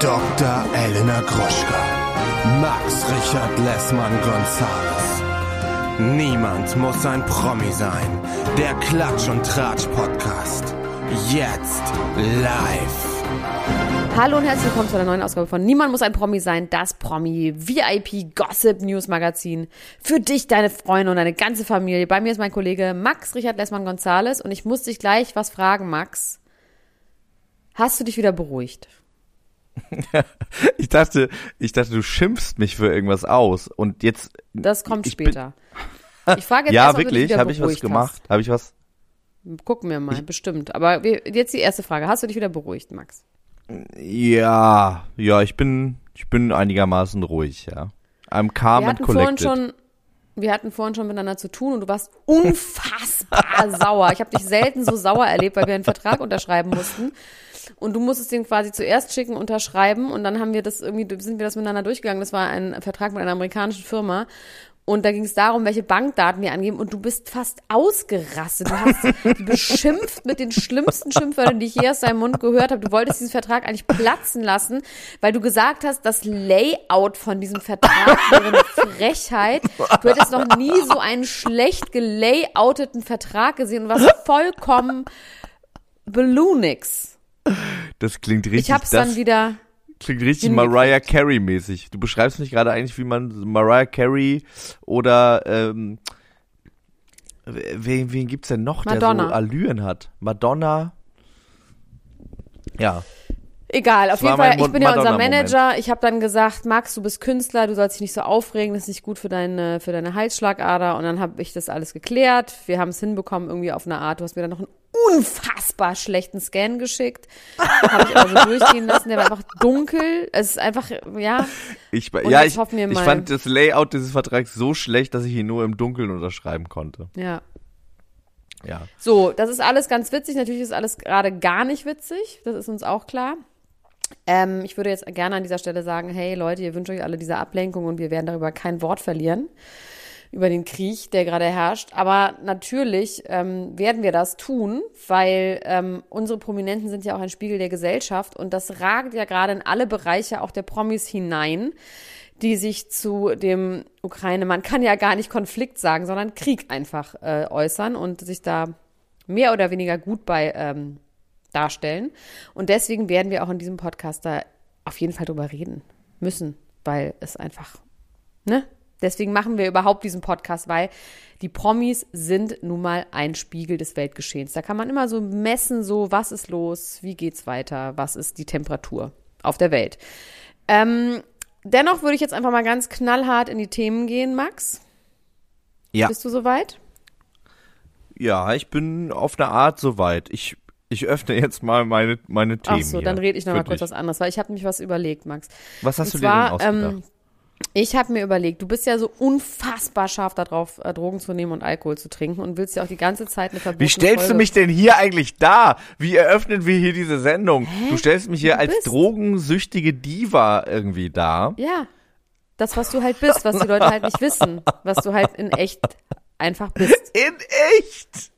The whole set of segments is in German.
Dr. Elena Gruschka. Max Richard Lessmann Gonzales. Niemand muss ein Promi sein. Der Klatsch und Tratsch Podcast. Jetzt live. Hallo und herzlich willkommen zu einer neuen Ausgabe von Niemand muss ein Promi sein, das Promi VIP Gossip News Magazin. Für dich, deine Freunde und deine ganze Familie. Bei mir ist mein Kollege Max Richard Lessmann Gonzales und ich muss dich gleich was fragen, Max. Hast du dich wieder beruhigt? ich dachte, ich dachte, du schimpfst mich für irgendwas aus und jetzt. Das kommt ich später. Bin, ich frage jetzt ja, erst, wirklich? Habe ich was gemacht? Habe ich was? Gucken wir mal, ich, bestimmt. Aber wir, jetzt die erste Frage. Hast du dich wieder beruhigt, Max? Ja, ja, ich bin, ich bin einigermaßen ruhig, ja. I'm calm wir and collected. Schon, wir hatten vorhin schon miteinander zu tun und du warst unfassbar sauer. Ich habe dich selten so sauer erlebt, weil wir einen Vertrag unterschreiben mussten. Und du musstest den quasi zuerst schicken, unterschreiben und dann haben wir das irgendwie, sind wir das miteinander durchgegangen. Das war ein Vertrag mit einer amerikanischen Firma. Und da ging es darum, welche Bankdaten wir angeben. Und du bist fast ausgerastet. Du hast beschimpft mit den schlimmsten Schimpfwörtern, die ich je aus deinem Mund gehört habe. Du wolltest diesen Vertrag eigentlich platzen lassen, weil du gesagt hast, das Layout von diesem Vertrag wäre eine Frechheit. Du hättest noch nie so einen schlecht gelayouteten Vertrag gesehen und warst vollkommen Balloonix. Das klingt richtig. Ich hab's dann wieder. Klingt richtig Mariah Carey mäßig. Du beschreibst mich gerade eigentlich, wie man Mariah Carey oder ähm, wen, wen gibt's denn noch, Madonna. der so Allüren hat? Madonna. Ja. Egal, auf jeden Fall, ich bin ja unser Manager. Ich habe dann gesagt, Max, du bist Künstler, du sollst dich nicht so aufregen, das ist nicht gut für deine, für deine Halsschlagader. Und dann habe ich das alles geklärt. Wir haben es hinbekommen, irgendwie auf eine Art. Du hast mir dann noch einen unfassbar schlechten Scan geschickt. Habe ich aber so durchgehen lassen. Der war einfach dunkel. Es ist einfach, ja. Ich, ja, ich, ich fand das Layout dieses Vertrags so schlecht, dass ich ihn nur im Dunkeln unterschreiben konnte. Ja. Ja. So, das ist alles ganz witzig. Natürlich ist alles gerade gar nicht witzig. Das ist uns auch klar. Ähm, ich würde jetzt gerne an dieser Stelle sagen, hey Leute, ihr wünscht euch alle diese Ablenkung und wir werden darüber kein Wort verlieren über den Krieg, der gerade herrscht. Aber natürlich ähm, werden wir das tun, weil ähm, unsere Prominenten sind ja auch ein Spiegel der Gesellschaft und das ragt ja gerade in alle Bereiche auch der Promis hinein, die sich zu dem Ukraine, man kann ja gar nicht Konflikt sagen, sondern Krieg einfach äh, äußern und sich da mehr oder weniger gut bei ähm, darstellen. Und deswegen werden wir auch in diesem Podcast da auf jeden Fall drüber reden müssen, weil es einfach, ne? Deswegen machen wir überhaupt diesen Podcast, weil die Promis sind nun mal ein Spiegel des Weltgeschehens. Da kann man immer so messen, so was ist los, wie geht's weiter, was ist die Temperatur auf der Welt. Ähm, dennoch würde ich jetzt einfach mal ganz knallhart in die Themen gehen, Max. Ja. Bist du soweit? Ja, ich bin auf eine Art soweit. Ich ich öffne jetzt mal meine, meine Themen. Ach so, dann rede ich noch mal kurz was anderes, weil ich habe mich was überlegt, Max. Was hast Und du zwar, dir denn ausgedacht? Ähm, ich habe mir überlegt, du bist ja so unfassbar scharf darauf, äh, Drogen zu nehmen und Alkohol zu trinken und willst ja auch die ganze Zeit eine verbotene Wie stellst Folge du mich denn hier eigentlich dar? Wie eröffnen wir hier diese Sendung? Hä? Du stellst mich hier Du als bist- drogensüchtige Diva irgendwie dar. Ja, das, was du halt bist, was die Leute halt nicht wissen, was du halt in echt einfach bist. In echt?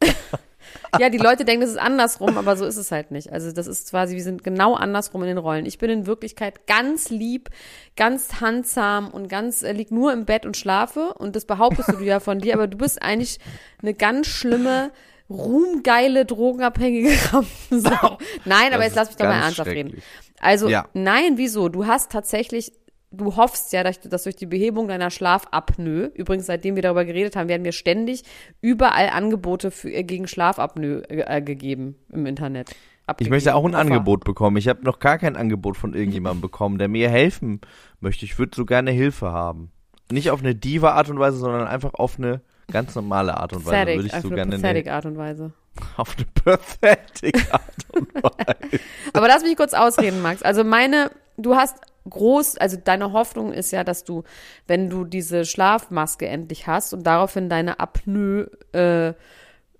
Ja, die Leute denken, das ist andersrum, aber so ist es halt nicht. Also das ist quasi, wir sind genau andersrum in den Rollen. Ich bin in Wirklichkeit ganz lieb, ganz handsam und ganz äh, lieg nur im Bett und schlafe und das behauptest du ja von dir, aber du bist eigentlich eine ganz schlimme, ruhmgeile, drogenabhängige Rampensau. Nein, aber Das jetzt lass mich doch mal ernsthaft reden. Also, Ja. nein, wieso? Du hast tatsächlich, du hoffst ja, dass, durch die Behebung deiner Schlafapnoe, übrigens seitdem wir darüber geredet haben, werden mir ständig überall Angebote für, äh, gegen Schlafapnoe äh, gegeben im Internet. Ich Abgegeben. möchte auch ein. Angebot bekommen. Ich habe noch gar kein Angebot von irgendjemandem bekommen, der mir helfen möchte. Ich würde so gerne Hilfe haben. Nicht auf eine Diva-Art und Weise, sondern einfach auf eine ganz normale Art und Weise. Pathetic, Würde ich auf so eine gerne pathetic Art und Weise. auf eine pathetic Art und Weise. Aber lass mich kurz ausreden, Max. Also meine, du hast groß, also deine Hoffnung ist ja, dass du, wenn du diese Schlafmaske endlich hast und daraufhin deine Apnoe, äh,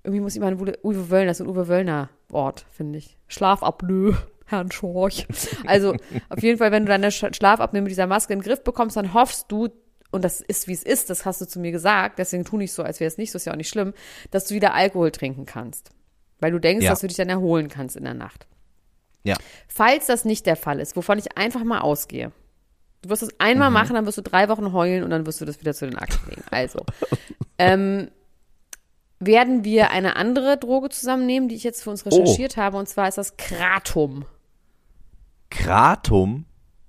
irgendwie muss ich mal Uwe Uwe Wöllner, das ist ein Uwe Wöllner Wort, finde ich. Schlafapnoe. Herrn Schorch. Also auf jeden Fall, wenn du deine Sch- Schlafapnoe mit dieser Maske in den Griff bekommst, dann hoffst du, und das ist, wie es ist, das hast du zu mir gesagt, deswegen tu nicht so, als wäre es nicht so, ist ja auch nicht schlimm, dass du wieder Alkohol trinken kannst. Weil du denkst, Ja. dass du dich dann erholen kannst in der Nacht. Ja. Falls das nicht der Fall ist, wovon ich einfach mal ausgehe. Du wirst es einmal Mhm. machen, dann wirst du drei Wochen heulen und dann wirst du das wieder zu den Akten legen. Also, ähm, werden wir eine andere Droge zusammennehmen, die ich jetzt für uns recherchiert habe, und zwar ist das Kratom. Kratom?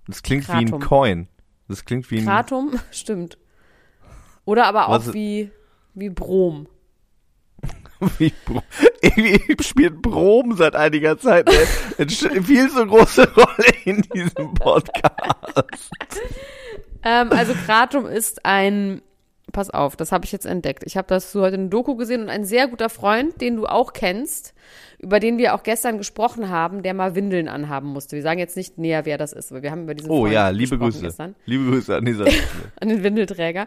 Das klingt wie ein Kratom. Coin. Das klingt wie ein. Kratom, stimmt. Oder aber auch Was- wie, wie Brom. Irgendwie spielt Brom seit einiger Zeit eine viel zu große Rolle in diesem Podcast. Ähm, also Kratom ist ein, pass auf, das habe ich jetzt entdeckt. Ich habe das heute in Doku gesehen und ein sehr guter Freund, den du auch kennst, über den wir auch gestern gesprochen haben, der mal Windeln anhaben musste. Wir sagen jetzt nicht näher, wer das ist, aber wir haben über diesen Oh Freund ja, liebe Grüße. gestern. Liebe Grüße an dieser an den Windelträger.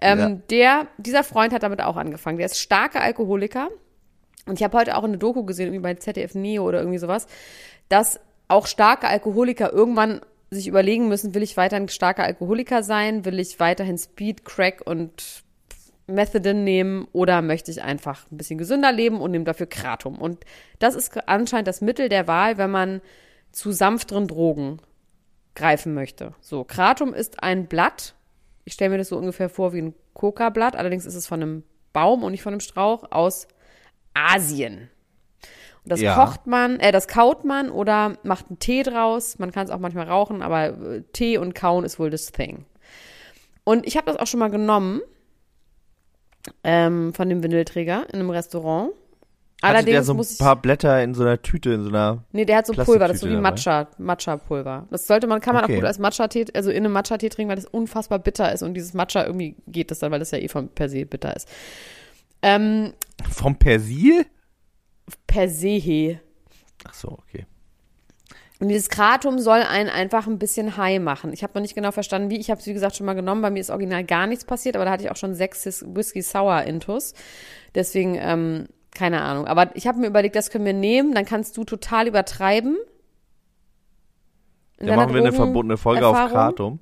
Ähm, Ja. Der, dieser Freund hat damit auch angefangen. Der ist starker Alkoholiker. Und ich habe heute auch eine Doku gesehen, irgendwie bei ZDF Neo oder irgendwie sowas, dass auch starke Alkoholiker irgendwann sich überlegen müssen, will ich weiterhin starker Alkoholiker sein? Will ich weiterhin Speed, Crack und Methadon nehmen oder möchte ich einfach ein bisschen gesünder leben und nehme dafür Kratom? Und das ist anscheinend das Mittel der Wahl, wenn man zu sanfteren Drogen greifen möchte. So, Kratom ist ein Blatt. Ich stelle mir das so ungefähr vor wie ein Coca-Blatt. Allerdings ist es von einem Baum und nicht von einem Strauch aus Asien. Das Ja. kocht man, äh, das kaut man oder macht einen Tee draus. Man kann es auch manchmal rauchen, aber äh, Tee und Kauen ist wohl das Thing. Und ich habe das auch schon mal genommen ähm, von dem Windelträger in einem Restaurant. Hatte Allerdings der so ein paar Blätter in so einer Tüte, in so einer. Nee, der hat so Pulver, das ist so wie Matcha, Matcha-Pulver. Das sollte man, kann man Okay. auch gut als Matcha-Tee, also in einem Matcha-Tee trinken, weil das unfassbar bitter ist und dieses Matcha irgendwie geht das dann, weil das ja eh von per se bitter ist. Ähm, Vom Persil? Per se. Ach so, okay. Und dieses Kratom soll einen einfach ein bisschen high machen. Ich habe noch nicht genau verstanden, wie. Ich habe es, wie gesagt, schon mal genommen. Bei mir ist original gar nichts passiert, aber da hatte ich auch schon sechs Whisky Sour Intus. Deswegen, ähm, keine Ahnung. Aber ich habe mir überlegt, das können wir nehmen. Dann kannst du total übertreiben. In Dann machen wir eine verbotene Folge auf Erfahrung. Kratom.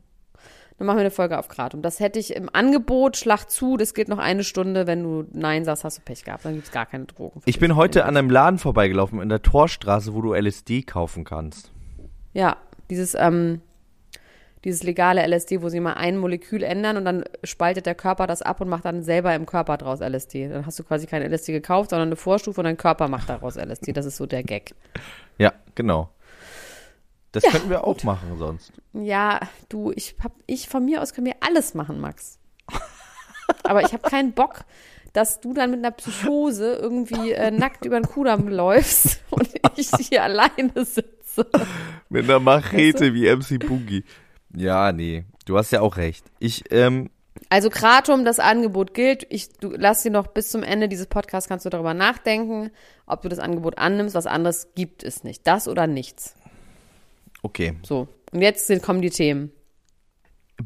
Dann machen wir eine Folge auf Kratom. Das hätte ich im Angebot, schlag zu, das geht noch eine Stunde. Wenn du Nein sagst, hast du Pech gehabt. Dann gibt's gar keine Drogen. Ich bin heute an einem Laden vorbeigelaufen in der Torstraße, wo du LSD kaufen kannst. Ja, dieses, ähm, dieses legale LSD, wo sie mal ein Molekül ändern und dann spaltet der Körper das ab und macht dann selber im Körper draus LSD. Dann hast du quasi kein LSD gekauft, sondern eine Vorstufe und dein Körper macht daraus LSD. Das ist so der Gag. Ja, genau. Das könnten wir auch machen sonst. Ja, du, ich hab, ich von mir aus können wir alles machen, Max. Aber ich habe keinen Bock, dass du dann mit einer Psychose irgendwie äh, nackt über den Kudamm läufst und ich hier alleine sitze. Mit einer Machete wie MC Boogie. Ja, nee, du hast ja auch recht. Ich, ähm, Also Kratom, das Angebot gilt. Ich, du lass dir noch bis zum Ende dieses Podcasts kannst du darüber nachdenken, ob du das Angebot annimmst. Was anderes gibt es nicht. Das oder nichts. Okay. So. Und jetzt sind, kommen die Themen.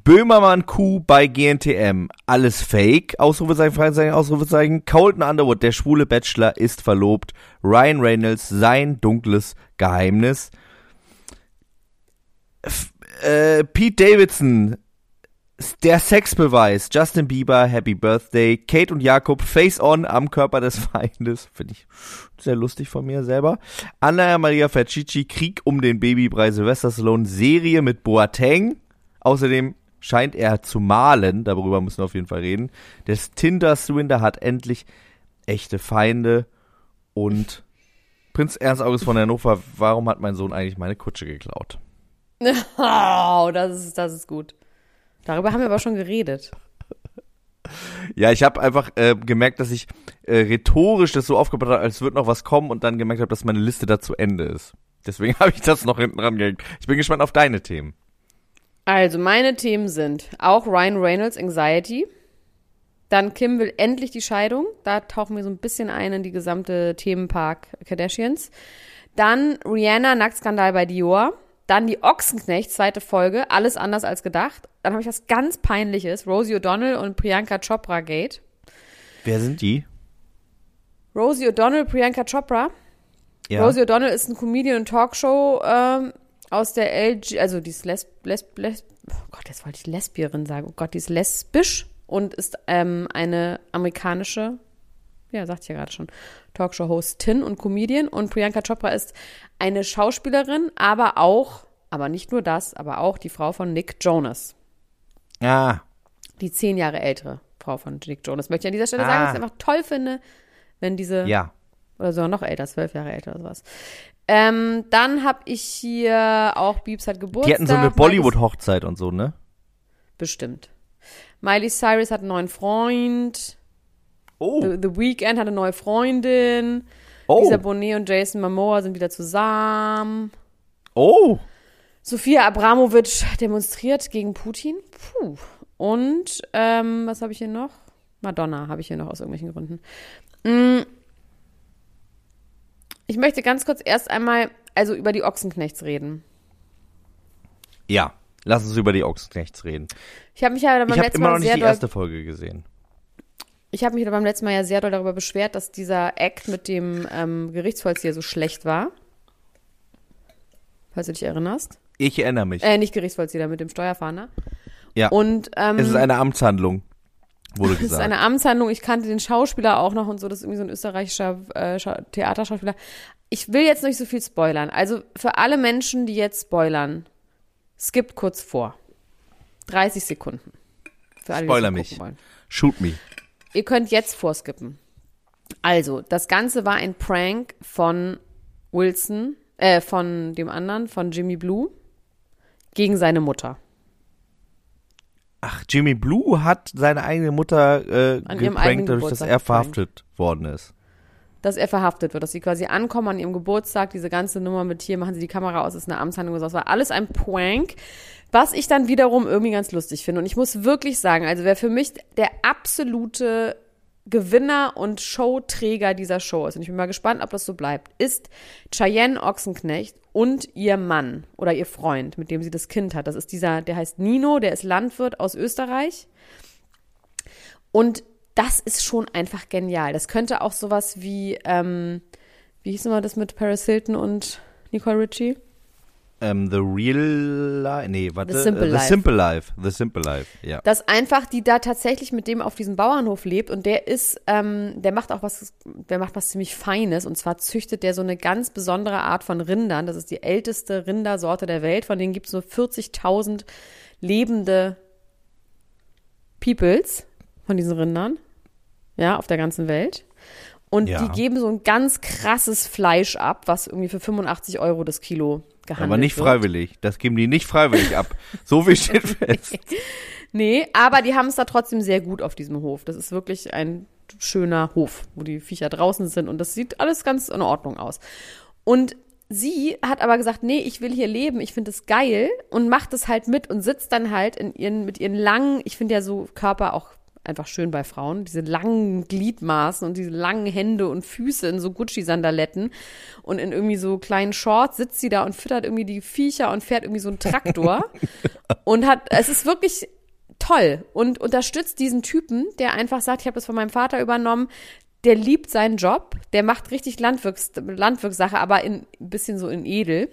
Böhmermann Kuh bei GNTM. Alles fake. Ausrufezeichen, Fragezeichen, Ausrufezeichen. Colton Underwood, der schwule Bachelor, ist verlobt. Ryan Reynolds, sein dunkles Geheimnis. F äh, Pete Davidson, der Sexbeweis. Justin Bieber, Happy Birthday. Kate und Jakob, Face On am Körper des Feindes. Finde ich sehr lustig von mir selber. Anna Maria Fercici, Krieg um den Babybrei Sylvester Stallone, Serie mit Boateng. Außerdem scheint er zu malen, darüber müssen wir auf jeden Fall reden. Der Tinder-Swindler hat endlich echte Feinde und Prinz Ernst August von Hannover, warum hat mein Sohn eigentlich meine Kutsche geklaut? Oh, das ist, das ist gut. Darüber haben wir aber schon geredet. Ja, ich habe einfach äh, gemerkt, dass ich äh, rhetorisch das so aufgebaut habe, als würde noch was kommen und dann gemerkt habe, dass meine Liste da zu Ende ist. Deswegen habe ich das noch hinten dran gehängt. Ich bin gespannt auf deine Themen. Also, meine Themen sind auch Ryan Reynolds Anxiety. Dann Kim will endlich die Scheidung. Da tauchen wir so ein bisschen ein in die gesamte Themenpark Kardashians. Dann Rihanna Nacktskandal bei Dior. Dann die Ochsenknecht, zweite Folge. Alles anders als gedacht. Dann habe ich was ganz Peinliches. Rosie O'Donnell und Priyanka Chopra Gate. Wer sind die? Rosie O'Donnell, Priyanka Chopra. Ja. Rosie O'Donnell ist ein Comedian und Talkshow ähm, aus der LG, also die ist lesb, lesb, lesb, oh Gott, jetzt wollte ich Lesbierin sagen. Oh Gott, die ist lesbisch und ist ähm, eine amerikanische ja, sagt ich ja gerade schon, Talkshow-Hostin und Comedian. Und Priyanka Chopra ist eine Schauspielerin, aber auch, aber nicht nur das, aber auch die Frau von Nick Jonas. Ah, Die zehn Jahre ältere Frau von Nick Jonas. Möchte ich an dieser Stelle sagen, Ah. dass ich es einfach toll finde, wenn diese ja. oder sogar noch älter, zwölf Jahre älter oder sowas. Ähm, dann habe ich hier auch Biebs hat Geburtstag. Die hatten so eine Bollywood-Hochzeit und so, ne? Bestimmt. Miley Cyrus hat einen neuen Freund. Oh. The, The Weeknd hat eine neue Freundin. Oh. Lisa Bonet und Jason Momoa sind wieder zusammen. Oh. Sophia Abramovic demonstriert gegen Putin. Puh. Und ähm, was habe ich hier noch? Madonna habe ich hier noch aus irgendwelchen Gründen. Mm. Ich möchte ganz kurz erst einmal also über die Ochsenknechts reden. Ja. Lass uns über die Ochsenknechts reden. Ich habe mich ja beim Ich habe letzten immer Mal noch nicht die erste Folge gesehen. Ich habe mich beim letzten Mal ja sehr doll darüber beschwert, dass dieser Act mit dem ähm, Gerichtsvollzieher so schlecht war. Falls du dich erinnerst. Ich erinnere mich. Äh, nicht Gerichtsvollzieher, mit dem Steuerfahnder. ja. Und ähm, es ist eine Amtshandlung, wurde Das ist gesagt. eine Amtshandlung. Ich kannte den Schauspieler auch noch und so. Das ist irgendwie so ein österreichischer äh, Schau- Theaterschauspieler. Ich will jetzt nicht so viel spoilern. Also für alle Menschen, die jetzt spoilern, skippt kurz vor. 30 Sekunden. Für alle, Spoiler mich. Shoot me. Ihr könnt jetzt vorskippen. Also, das Ganze war ein Prank von Wilson, äh, von dem anderen, von Jimmy Blue, gegen seine Mutter. Ach, Jimmy Blue hat seine eigene Mutter äh, geprankt, dadurch, dass er verhaftet worden ist. Dass er verhaftet wird, dass sie quasi ankommen an ihrem Geburtstag, diese ganze Nummer mit hier, machen sie die Kamera aus, ist eine Amtshandlung. Das war alles ein Prank, was ich dann wiederum irgendwie ganz lustig finde. Und ich muss wirklich sagen, also wer für mich der absolute Gewinner und Showträger dieser Show ist, und ich bin mal gespannt, ob das so bleibt, ist Cheyenne Ochsenknecht und ihr Mann oder ihr Freund, mit dem sie das Kind hat. Das ist dieser, der heißt Nino, der ist Landwirt aus Österreich. Und das ist schon einfach genial. Das könnte auch sowas wie, ähm, wie hieß nochmal das mit Paris Hilton und Nicole Ritchie? Ähm, The Real Life, nee, warte. The Simple äh, Life. The Simple Life. The Simple Life, ja. Dass einfach die da tatsächlich mit dem auf diesem Bauernhof lebt und der ist, ähm, der macht auch was, der macht was ziemlich Feines und zwar züchtet der so eine ganz besondere Art von Rindern. Das ist die älteste Rindersorte der Welt. Von denen gibt es nur 40.000 lebende Peoples von diesen Rindern. Ja, auf der ganzen Welt. Und Ja. die geben so ein ganz krasses Fleisch ab, was irgendwie für 85 Euro das Kilo gehandelt Aber nicht wird. freiwillig. Das geben die nicht freiwillig ab. So viel steht fest. Nee, aber die haben es da trotzdem sehr gut auf diesem Hof. Das ist wirklich ein schöner Hof, wo die Viecher draußen sind und das sieht alles ganz in Ordnung aus. Und sie hat aber gesagt, nee, ich will hier leben, ich finde es geil und macht es halt mit und sitzt dann halt in ihren, mit ihren langen, ich finde ja so Körper auch einfach schön bei Frauen, diese langen Gliedmaßen und diese langen Hände und Füße in so Gucci-Sandaletten. Und in irgendwie so kleinen Shorts sitzt sie da und füttert irgendwie die Viecher und fährt irgendwie so einen Traktor. Und hat, es ist wirklich toll und unterstützt diesen Typen, der einfach sagt, ich habe das von meinem Vater übernommen, der liebt seinen Job, der macht richtig Landwirks Landwirkssache, aber in, ein bisschen so in edel.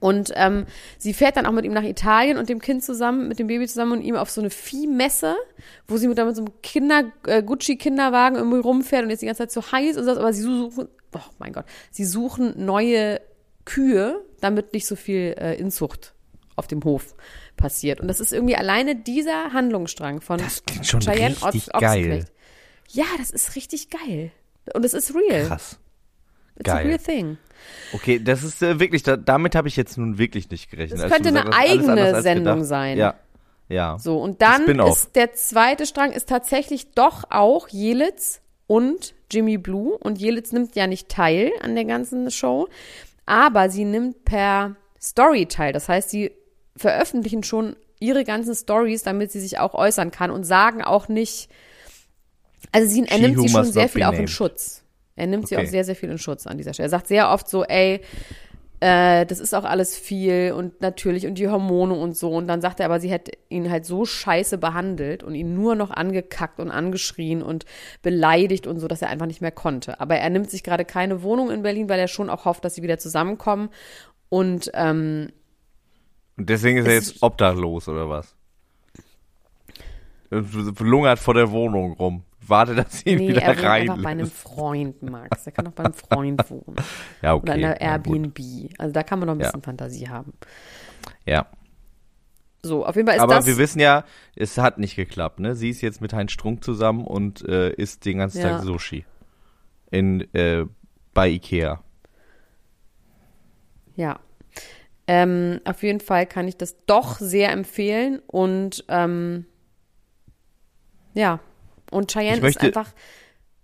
Und ähm, sie fährt dann auch mit ihm nach Italien und dem Kind zusammen, mit dem Baby zusammen und ihm auf so eine Viehmesse, wo sie mit, dann mit so einem Kinder, äh, Gucci-Kinderwagen irgendwie rumfährt und jetzt die ganze Zeit so heiß und so, aber sie suchen, oh mein Gott, sie suchen neue Kühe, damit nicht so viel äh, Inzucht auf dem Hof passiert. Und das ist irgendwie alleine dieser Handlungsstrang von Das klingt schon Cheyenne richtig Ochs- geil. Ja, das ist richtig geil. Und es ist real. Krass. It's a geil. real thing. Okay, das ist äh, wirklich, da, damit habe ich jetzt nun wirklich nicht gerechnet. Das könnte eine eigene Sendung gedacht. sein. Ja. Ja. So, und dann ist der zweite Strang ist tatsächlich doch auch Jelitz und Jimmy Blue. Und Jelitz nimmt ja nicht teil an der ganzen Show, aber sie nimmt per Story teil. Das heißt, sie veröffentlichen schon ihre ganzen Stories, damit sie sich auch äußern kann und sagen auch nicht, also sie, er nimmt sie schon sehr viel auch in. Schutz. Er nimmt sie Okay. auch sehr, sehr viel in Schutz an dieser Stelle. Er sagt sehr oft so, ey, äh, das ist auch alles viel und natürlich und die Hormone und so. Und dann sagt er aber, sie hätte ihn halt so scheiße behandelt und ihn nur noch angekackt und angeschrien und beleidigt und so, dass er einfach nicht mehr konnte. Aber er nimmt sich gerade keine Wohnung in Berlin, weil er schon auch hofft, dass sie wieder zusammenkommen. Und ähm, Und deswegen ist er jetzt obdachlos oder was? lungert vor der Wohnung rum. Warte, dass sie ihn Nee, wieder er wohnt rein einfach bei einem Freund, Max. Er kann auch bei einem Freund wohnen. Ja, okay. Oder in einer ja. Airbnb. Also da kann man noch ein Ja. bisschen Fantasie haben. Ja. So, auf jeden Fall ist Aber das. wir wissen ja, es hat nicht geklappt, ne? Sie ist jetzt mit Heinz Strunk zusammen und äh, isst den ganzen Ja. Tag Sushi. In, äh, bei Ikea. Ja. Ähm, auf jeden Fall kann ich das doch sehr empfehlen und ähm, ja. Und Cheyenne möchte- ist einfach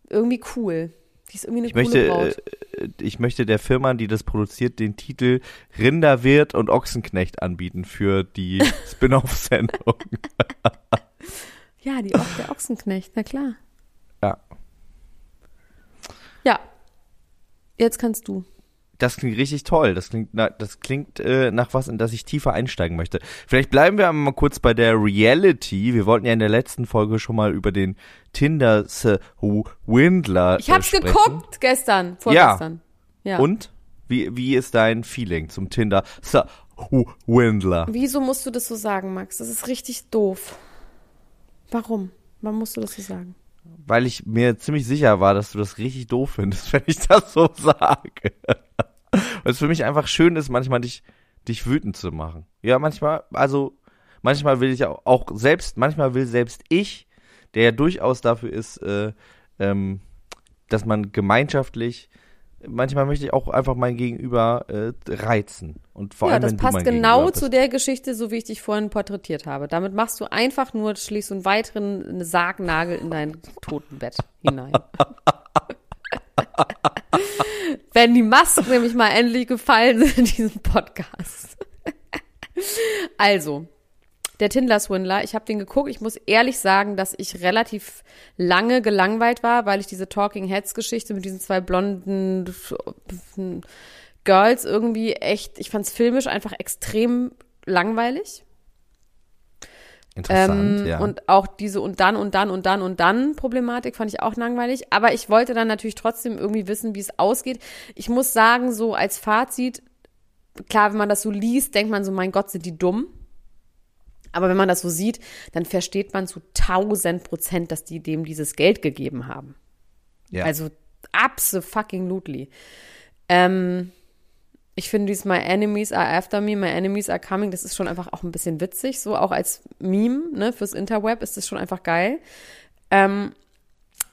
irgendwie cool. Die ist irgendwie eine Ich möchte, Braut. äh, ich möchte der Firma, die das produziert, den Titel Rinderwirt und Ochsenknecht anbieten für die Spin-off-Sendung. Ja, die Ocht der Ochsenknecht, na klar. ja. Ja. Jetzt kannst du. Das klingt richtig toll. Das klingt, na, das klingt äh, nach was, in das ich tiefer einsteigen möchte. Vielleicht bleiben wir mal kurz bei der Reality. Wir wollten ja in der letzten Folge schon mal über den Tinder Windler Ich hab's äh, sprechen. geguckt gestern, vorgestern. Ja. Und wie wie ist dein Feeling zum Tinder Windler? Wieso musst du das so sagen, Max? Das ist richtig doof. Warum? Warum musst du das so sagen? Weil ich mir ziemlich sicher war, dass du das richtig doof findest, wenn ich das so sage. Weil es für mich einfach schön ist, manchmal dich, dich wütend zu machen. Ja, manchmal, also, manchmal will ich auch, auch selbst, manchmal will selbst ich, der ja durchaus dafür ist, äh, ähm, dass man gemeinschaftlich, manchmal möchte ich auch einfach mein Gegenüber äh, reizen. Und vor ja, allem, das wenn du passt mein genau Gegenüber zu bist. der Geschichte, so wie ich dich vorhin porträtiert habe. Damit machst du einfach nur, schlägst einen weiteren Sargnagel in dein Totenbett hinein. Wenn die Masken nämlich mal endlich gefallen sind in diesem Podcast. also, der Tinder-Swindler, ich habe den geguckt. Ich muss ehrlich sagen, dass ich relativ lange gelangweilt war, weil ich diese Talking Heads-Geschichte mit diesen zwei blonden Girls irgendwie echt, ich fand's filmisch einfach extrem langweilig. Interessant, Ähm, ja. Und auch diese und dann und dann und dann und dann Problematik fand ich auch langweilig. Aber ich wollte dann natürlich trotzdem irgendwie wissen, wie es ausgeht. Ich muss sagen, so als Fazit, klar, wenn man das so liest, denkt man so, mein Gott, sind die dumm. Aber wenn man das so sieht, dann versteht man zu tausend Prozent, dass die dem dieses Geld gegeben haben. ja. Also absolutely. Ähm, ich finde dieses My Enemies are after me, my enemies are coming, das ist schon einfach auch ein bisschen witzig, so auch als Meme, ne, fürs Interweb ist das schon einfach geil. Ähm,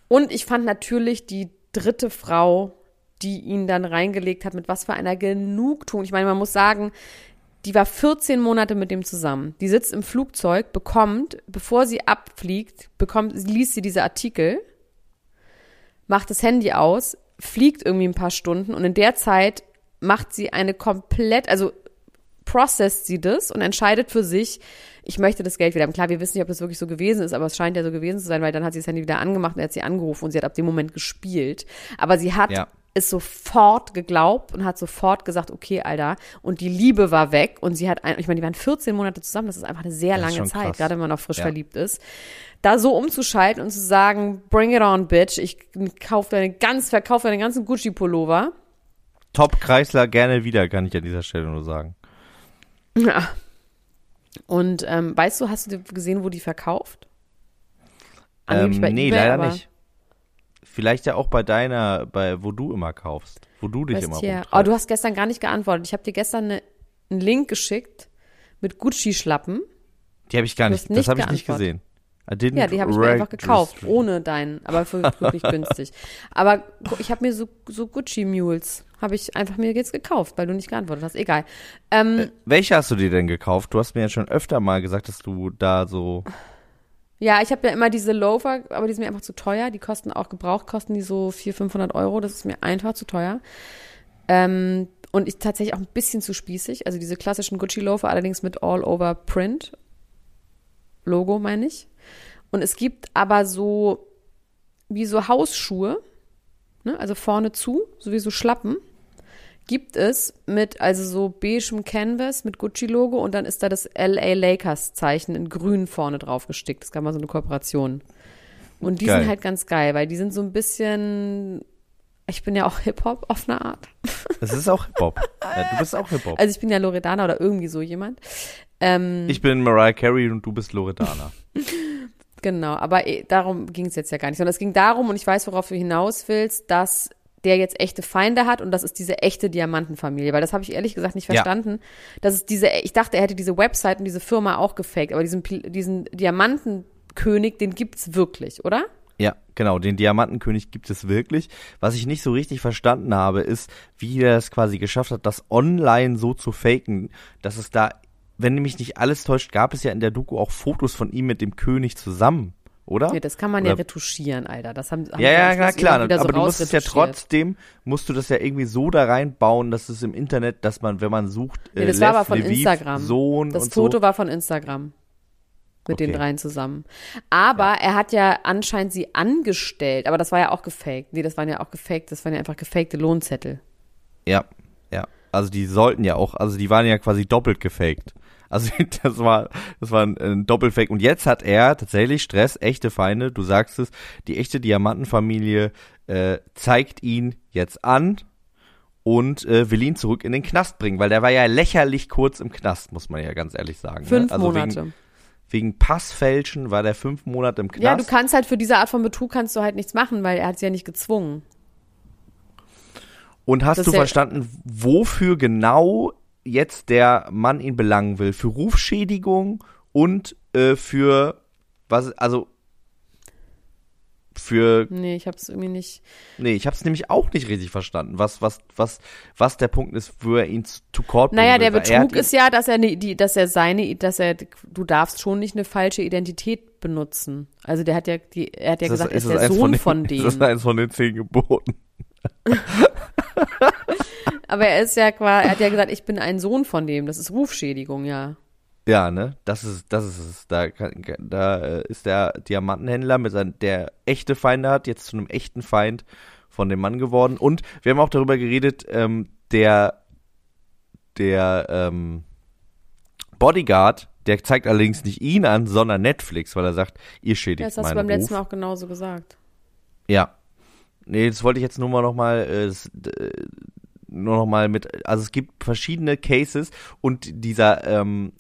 und ich fand natürlich die dritte Frau, die ihn dann reingelegt hat, mit was für einer Genugtuung. Ich meine, man muss sagen, die war 14 Monate mit dem zusammen. Die sitzt im Flugzeug, bekommt, bevor sie abfliegt, bekommt, liest sie diese Artikel, macht das Handy aus, fliegt irgendwie ein paar Stunden und in der Zeit macht sie eine komplett, also processt sie das und entscheidet für sich, ich möchte das Geld wieder haben. Klar, wir wissen nicht, ob das wirklich so gewesen ist, aber es scheint ja so gewesen zu sein, weil dann hat sie das Handy wieder angemacht und er hat sie angerufen und sie hat ab dem Moment gespielt. Aber sie hat Ja. Es sofort geglaubt und hat sofort gesagt, okay, Alter. Und die Liebe war weg und sie hat, ein, ich meine, die waren 14 Monate zusammen, das ist einfach eine sehr Das ist lange Zeit, krass. gerade wenn man noch frisch Ja. verliebt ist. Da so umzuschalten und zu sagen, bring it on, bitch, ich kauf deine ganz, verkauf deine ganzen Gucci-Pullover. Top Kreisler gerne wieder, kann ich an dieser Stelle nur sagen. Ja. Und ähm, weißt du, hast du gesehen, wo die verkauft? Angeblich Ähm, nee, eBay, leider nicht. Vielleicht ja auch bei deiner, bei wo du immer kaufst, wo du dich immer Weißt hier. rumtreibst. Oh, du hast gestern gar nicht geantwortet. Ich habe dir gestern eine, einen Link geschickt mit Gucci-Schlappen. Die habe ich gar nicht, hast das nicht habe ich nicht gesehen. Ja, die habe ich mir einfach gekauft, ohne deinen, aber für wirklich günstig. Aber ich habe mir so, so Gucci-Mules, habe ich einfach mir jetzt gekauft, weil du nicht geantwortet hast. Egal. Ähm, Welche hast du dir denn gekauft? Du hast mir ja schon öfter mal gesagt, dass du da so. Ja, ich habe ja immer diese Loafer, aber die sind mir einfach zu teuer. Die kosten auch gebraucht, kosten die so 400, 500 Euro. Das ist mir einfach zu teuer. Ähm, und ich tatsächlich auch ein bisschen zu spießig. Also diese klassischen Gucci-Loafer, allerdings mit All-Over-Print. Logo meine ich. Und es gibt aber so, wie so Hausschuhe, ne? also vorne zu, so wie so Schlappen, gibt es mit, also so beigem Canvas mit Gucci-Logo und dann ist da das LA Lakers-Zeichen in grün vorne drauf gestickt. Das gab mal so eine Kooperation. Und die Geil. sind halt ganz geil, weil die sind so ein bisschen, ich bin ja auch Hip-Hop auf eine Art. Das ist auch Hip-Hop. ja, du bist auch Hip-Hop. Also ich bin ja Loredana oder irgendwie so jemand. Ähm, ich bin Mariah Carey und du bist Loredana. Genau, aber eh, darum ging es jetzt ja gar nicht, sondern es ging darum, und ich weiß, worauf du hinaus willst, dass der jetzt echte Feinde hat und das ist diese echte Diamantenfamilie, weil das habe ich ehrlich gesagt nicht Ja. verstanden. Das ist diese, ich dachte, er hätte diese Website und diese Firma auch gefaked, aber diesen, diesen Diamantenkönig, den gibt's wirklich, oder? Ja, genau, den Diamantenkönig gibt es wirklich. Was ich nicht so richtig verstanden habe, ist, wie er es quasi geschafft hat, das online so zu faken, dass es da, wenn mich nicht alles täuscht, gab es ja in der Doku auch Fotos von ihm mit dem König zusammen, oder? Nee, das kann man ja Oder- retuschieren, Alter. Das haben, haben Ja, ja, Schluss klar, aber so du musst es ja trotzdem, musst du das ja irgendwie so da reinbauen, dass es im Internet, dass man, wenn man sucht, Nee, äh, das war Lev aber von Lviv, Instagram. Sohn Das Foto so. war von Instagram. Mit den Okay. dreien zusammen. Aber er hat ja anscheinend sie angestellt, aber das war ja auch gefaked. Nee, das waren ja auch gefaked, das waren ja einfach gefakte Lohnzettel. Ja, ja. Also die sollten ja auch, also die waren ja quasi doppelt gefaked. Also das war, das war ein, ein Doppelfake. Und jetzt hat er tatsächlich Stress, echte Feinde, du sagst es, die echte Diamantenfamilie äh, zeigt ihn jetzt an und äh, will ihn zurück in den Knast bringen, weil der war ja lächerlich kurz im Knast, muss man ja ganz ehrlich sagen. Fünf ne? also Monate. Wegen, wegen Passfälschen war der fünf Monate im Knast. Ja, du kannst halt für diese Art von Betrug kannst du halt nichts machen, weil er hat sie ja nicht gezwungen. Und hast Das du verstanden, wofür genau jetzt der Mann ihn belangen will? Für Rufschädigung und äh, für was? Also für Nee, ich hab's irgendwie nicht. nee, ich habe es nämlich auch nicht richtig verstanden. Was was was was der Punkt ist, wo er ihn zu court bringen Naja, der er Betrug ist ja, dass er ne, die, dass er seine, dass er, du darfst schon nicht eine falsche Identität benutzen. Also der hat ja, die, er hat ja ihn- gesagt, er ist das der Sohn den, von Ist das denen. eins von den zehn Geboten? Aber er ist ja quasi, er hat ja gesagt, ich bin ein Sohn von dem. Das ist Rufschädigung, ja. Ja, ne? Das ist, das ist es. Da, da äh, ist der Diamantenhändler, mit seinem, der echte Feinde hat, jetzt zu einem echten Feind von dem Mann geworden. Und wir haben auch darüber geredet, ähm, der, der ähm, Bodyguard, der zeigt allerdings nicht ihn an, sondern Netflix, weil er sagt, ihr schädigt Das hast du beim letzten Ruf. Mal auch genauso gesagt. Ja. Nee, das wollte ich jetzt nur mal noch mal, äh, äh, nur noch mal mit, also es gibt verschiedene Cases und dieser ähm,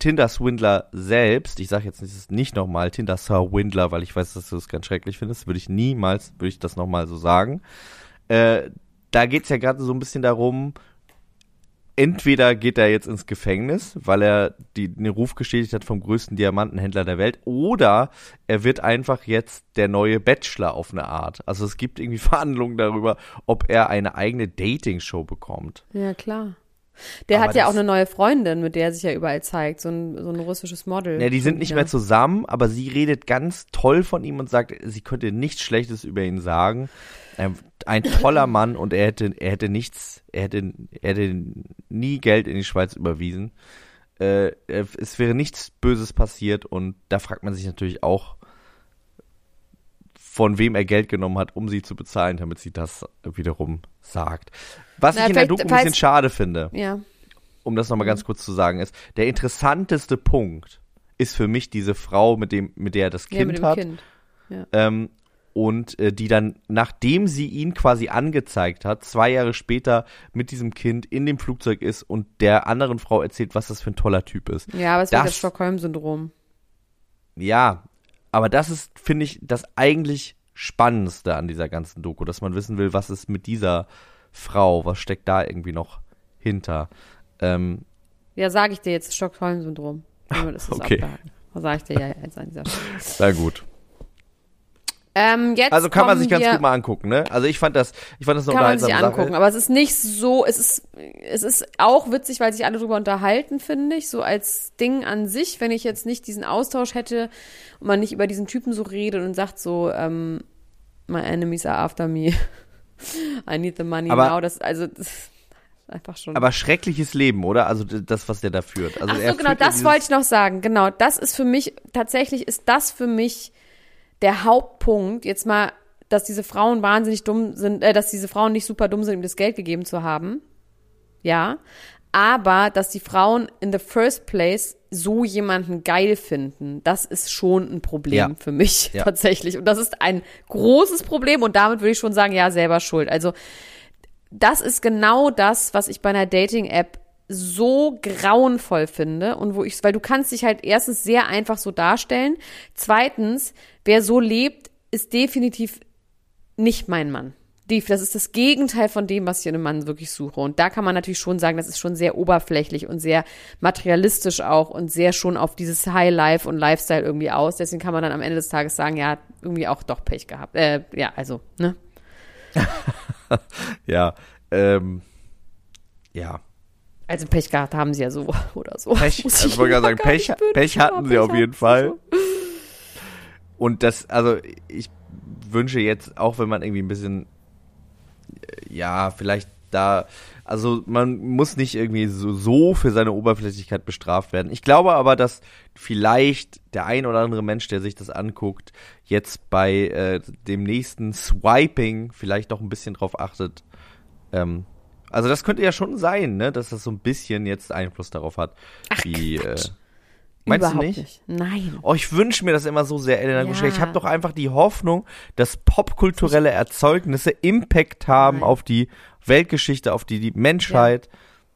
Tinder-Swindler selbst, ich sage jetzt nicht, nicht nochmal Tinder-Swindler, weil ich weiß, dass du das ganz schrecklich findest, würde ich niemals, würde ich das nochmal so sagen. Äh, da geht's ja gerade so ein bisschen darum, entweder geht er jetzt ins Gefängnis, weil er die, den Ruf gestätigt hat vom größten Diamantenhändler der Welt, oder er wird einfach jetzt der neue Bachelor auf eine Art. Also es gibt irgendwie Verhandlungen darüber, ob er eine eigene Dating-Show bekommt. Ja, klar. Der Aber hat ja auch eine neue Freundin, mit der er sich ja überall zeigt. So ein, so ein russisches Model. Ja, die sind nicht Ja. mehr zusammen, aber sie redet ganz toll von ihm und sagt, sie könnte nichts Schlechtes über ihn sagen. Ein, ein toller Mann und er hätte, er hätte nichts, er hätte, er hätte nie Geld in die Schweiz überwiesen. Äh, es wäre nichts Böses passiert und da fragt man sich natürlich auch, von wem er Geld genommen hat, um sie zu bezahlen, damit sie das wiederum sagt. Was Na, ich in der Doku ein bisschen schade finde, Ja. um das nochmal ganz kurz zu sagen, ist, der interessanteste Punkt ist für mich diese Frau, mit dem, mit der er das ja, Kind dem hat. Kind. Ähm, und äh, die dann, nachdem sie ihn quasi angezeigt hat, zwei Jahre später mit diesem Kind in dem Flugzeug ist und der anderen Frau erzählt, was das für ein toller Typ ist. Ja, aber es wird Das- das Stockholm-Syndrom. Ja, aber das ist, finde ich, das eigentlich Spannendste an dieser ganzen Doku, dass man wissen will, was ist mit dieser Frau, was steckt da irgendwie noch hinter. Ähm, Ja, sage ich dir jetzt, Stockholm-Syndrom. Okay. abgehakt. Das sage ich dir ja jetzt an dieser Stelle. sehr gut. Ähm, Also kann man sich ganz wir, gut mal angucken, ne? Also ich fand das, ich fand das eine kann man sich angucken, Sache. aber es ist nicht so, es ist, es ist auch witzig, weil sich alle drüber unterhalten, finde ich, so als Ding an sich, wenn ich jetzt nicht diesen Austausch hätte und man nicht über diesen Typen so redet und sagt so, ähm, my enemies are after me, I need the money Aber- now, das, also, das einfach schon. Aber schreckliches Leben, oder? Also das, was der da führt. Also Ach so, genau, das wollte ich noch sagen. Genau, das ist für mich, tatsächlich ist das für mich der Hauptpunkt. Jetzt mal, dass diese Frauen wahnsinnig dumm sind, äh, dass diese Frauen nicht super dumm sind, ihm das Geld gegeben zu haben. Ja. Aber, dass die Frauen in the first place so jemanden geil finden, das ist schon ein Problem Ja. für mich Ja. tatsächlich. Und das ist ein großes Problem und damit würde ich schon sagen, ja, selber schuld. Also, das ist genau das, was ich bei einer Dating-App so grauenvoll finde und wo ich, weil du kannst dich halt erstens sehr einfach so darstellen. Zweitens, wer so lebt, ist definitiv nicht mein Mann. Das ist das Gegenteil von dem, was ich in einem Mann wirklich suche. Und da kann man natürlich schon sagen, das ist schon sehr oberflächlich und sehr materialistisch auch und sehr schon auf dieses High Life und Lifestyle irgendwie aus. Deswegen kann man dann am Ende des Tages sagen, ja, irgendwie auch doch Pech gehabt. Äh, ja, also, ne? ja, ähm, ja. Also Pech gehabt haben sie ja so oder so. Pech, also ich wollte gerade sagen, Pech, Pech hatten sie auf jeden Fall. So. Und das, also ich wünsche jetzt, auch wenn man irgendwie ein bisschen, äh, ja, vielleicht da, also man muss nicht irgendwie so, so für seine Oberflächlichkeit bestraft werden. Ich glaube aber, dass vielleicht der ein oder andere Mensch, der sich das anguckt, jetzt bei äh, dem nächsten Swiping vielleicht doch ein bisschen drauf achtet. Ähm, also das könnte ja schon sein, ne, dass das so ein bisschen jetzt Einfluss darauf hat, Ach, wie. Quatsch. Äh, Meinst Überhaupt du nicht? nicht? Nein. Oh, ich wünsche mir das immer so sehr, Elena Ja. Guschel. Ich habe doch einfach die Hoffnung, dass popkulturelle Erzeugnisse Impact haben Nein. auf die Weltgeschichte, auf die, die Menschheit.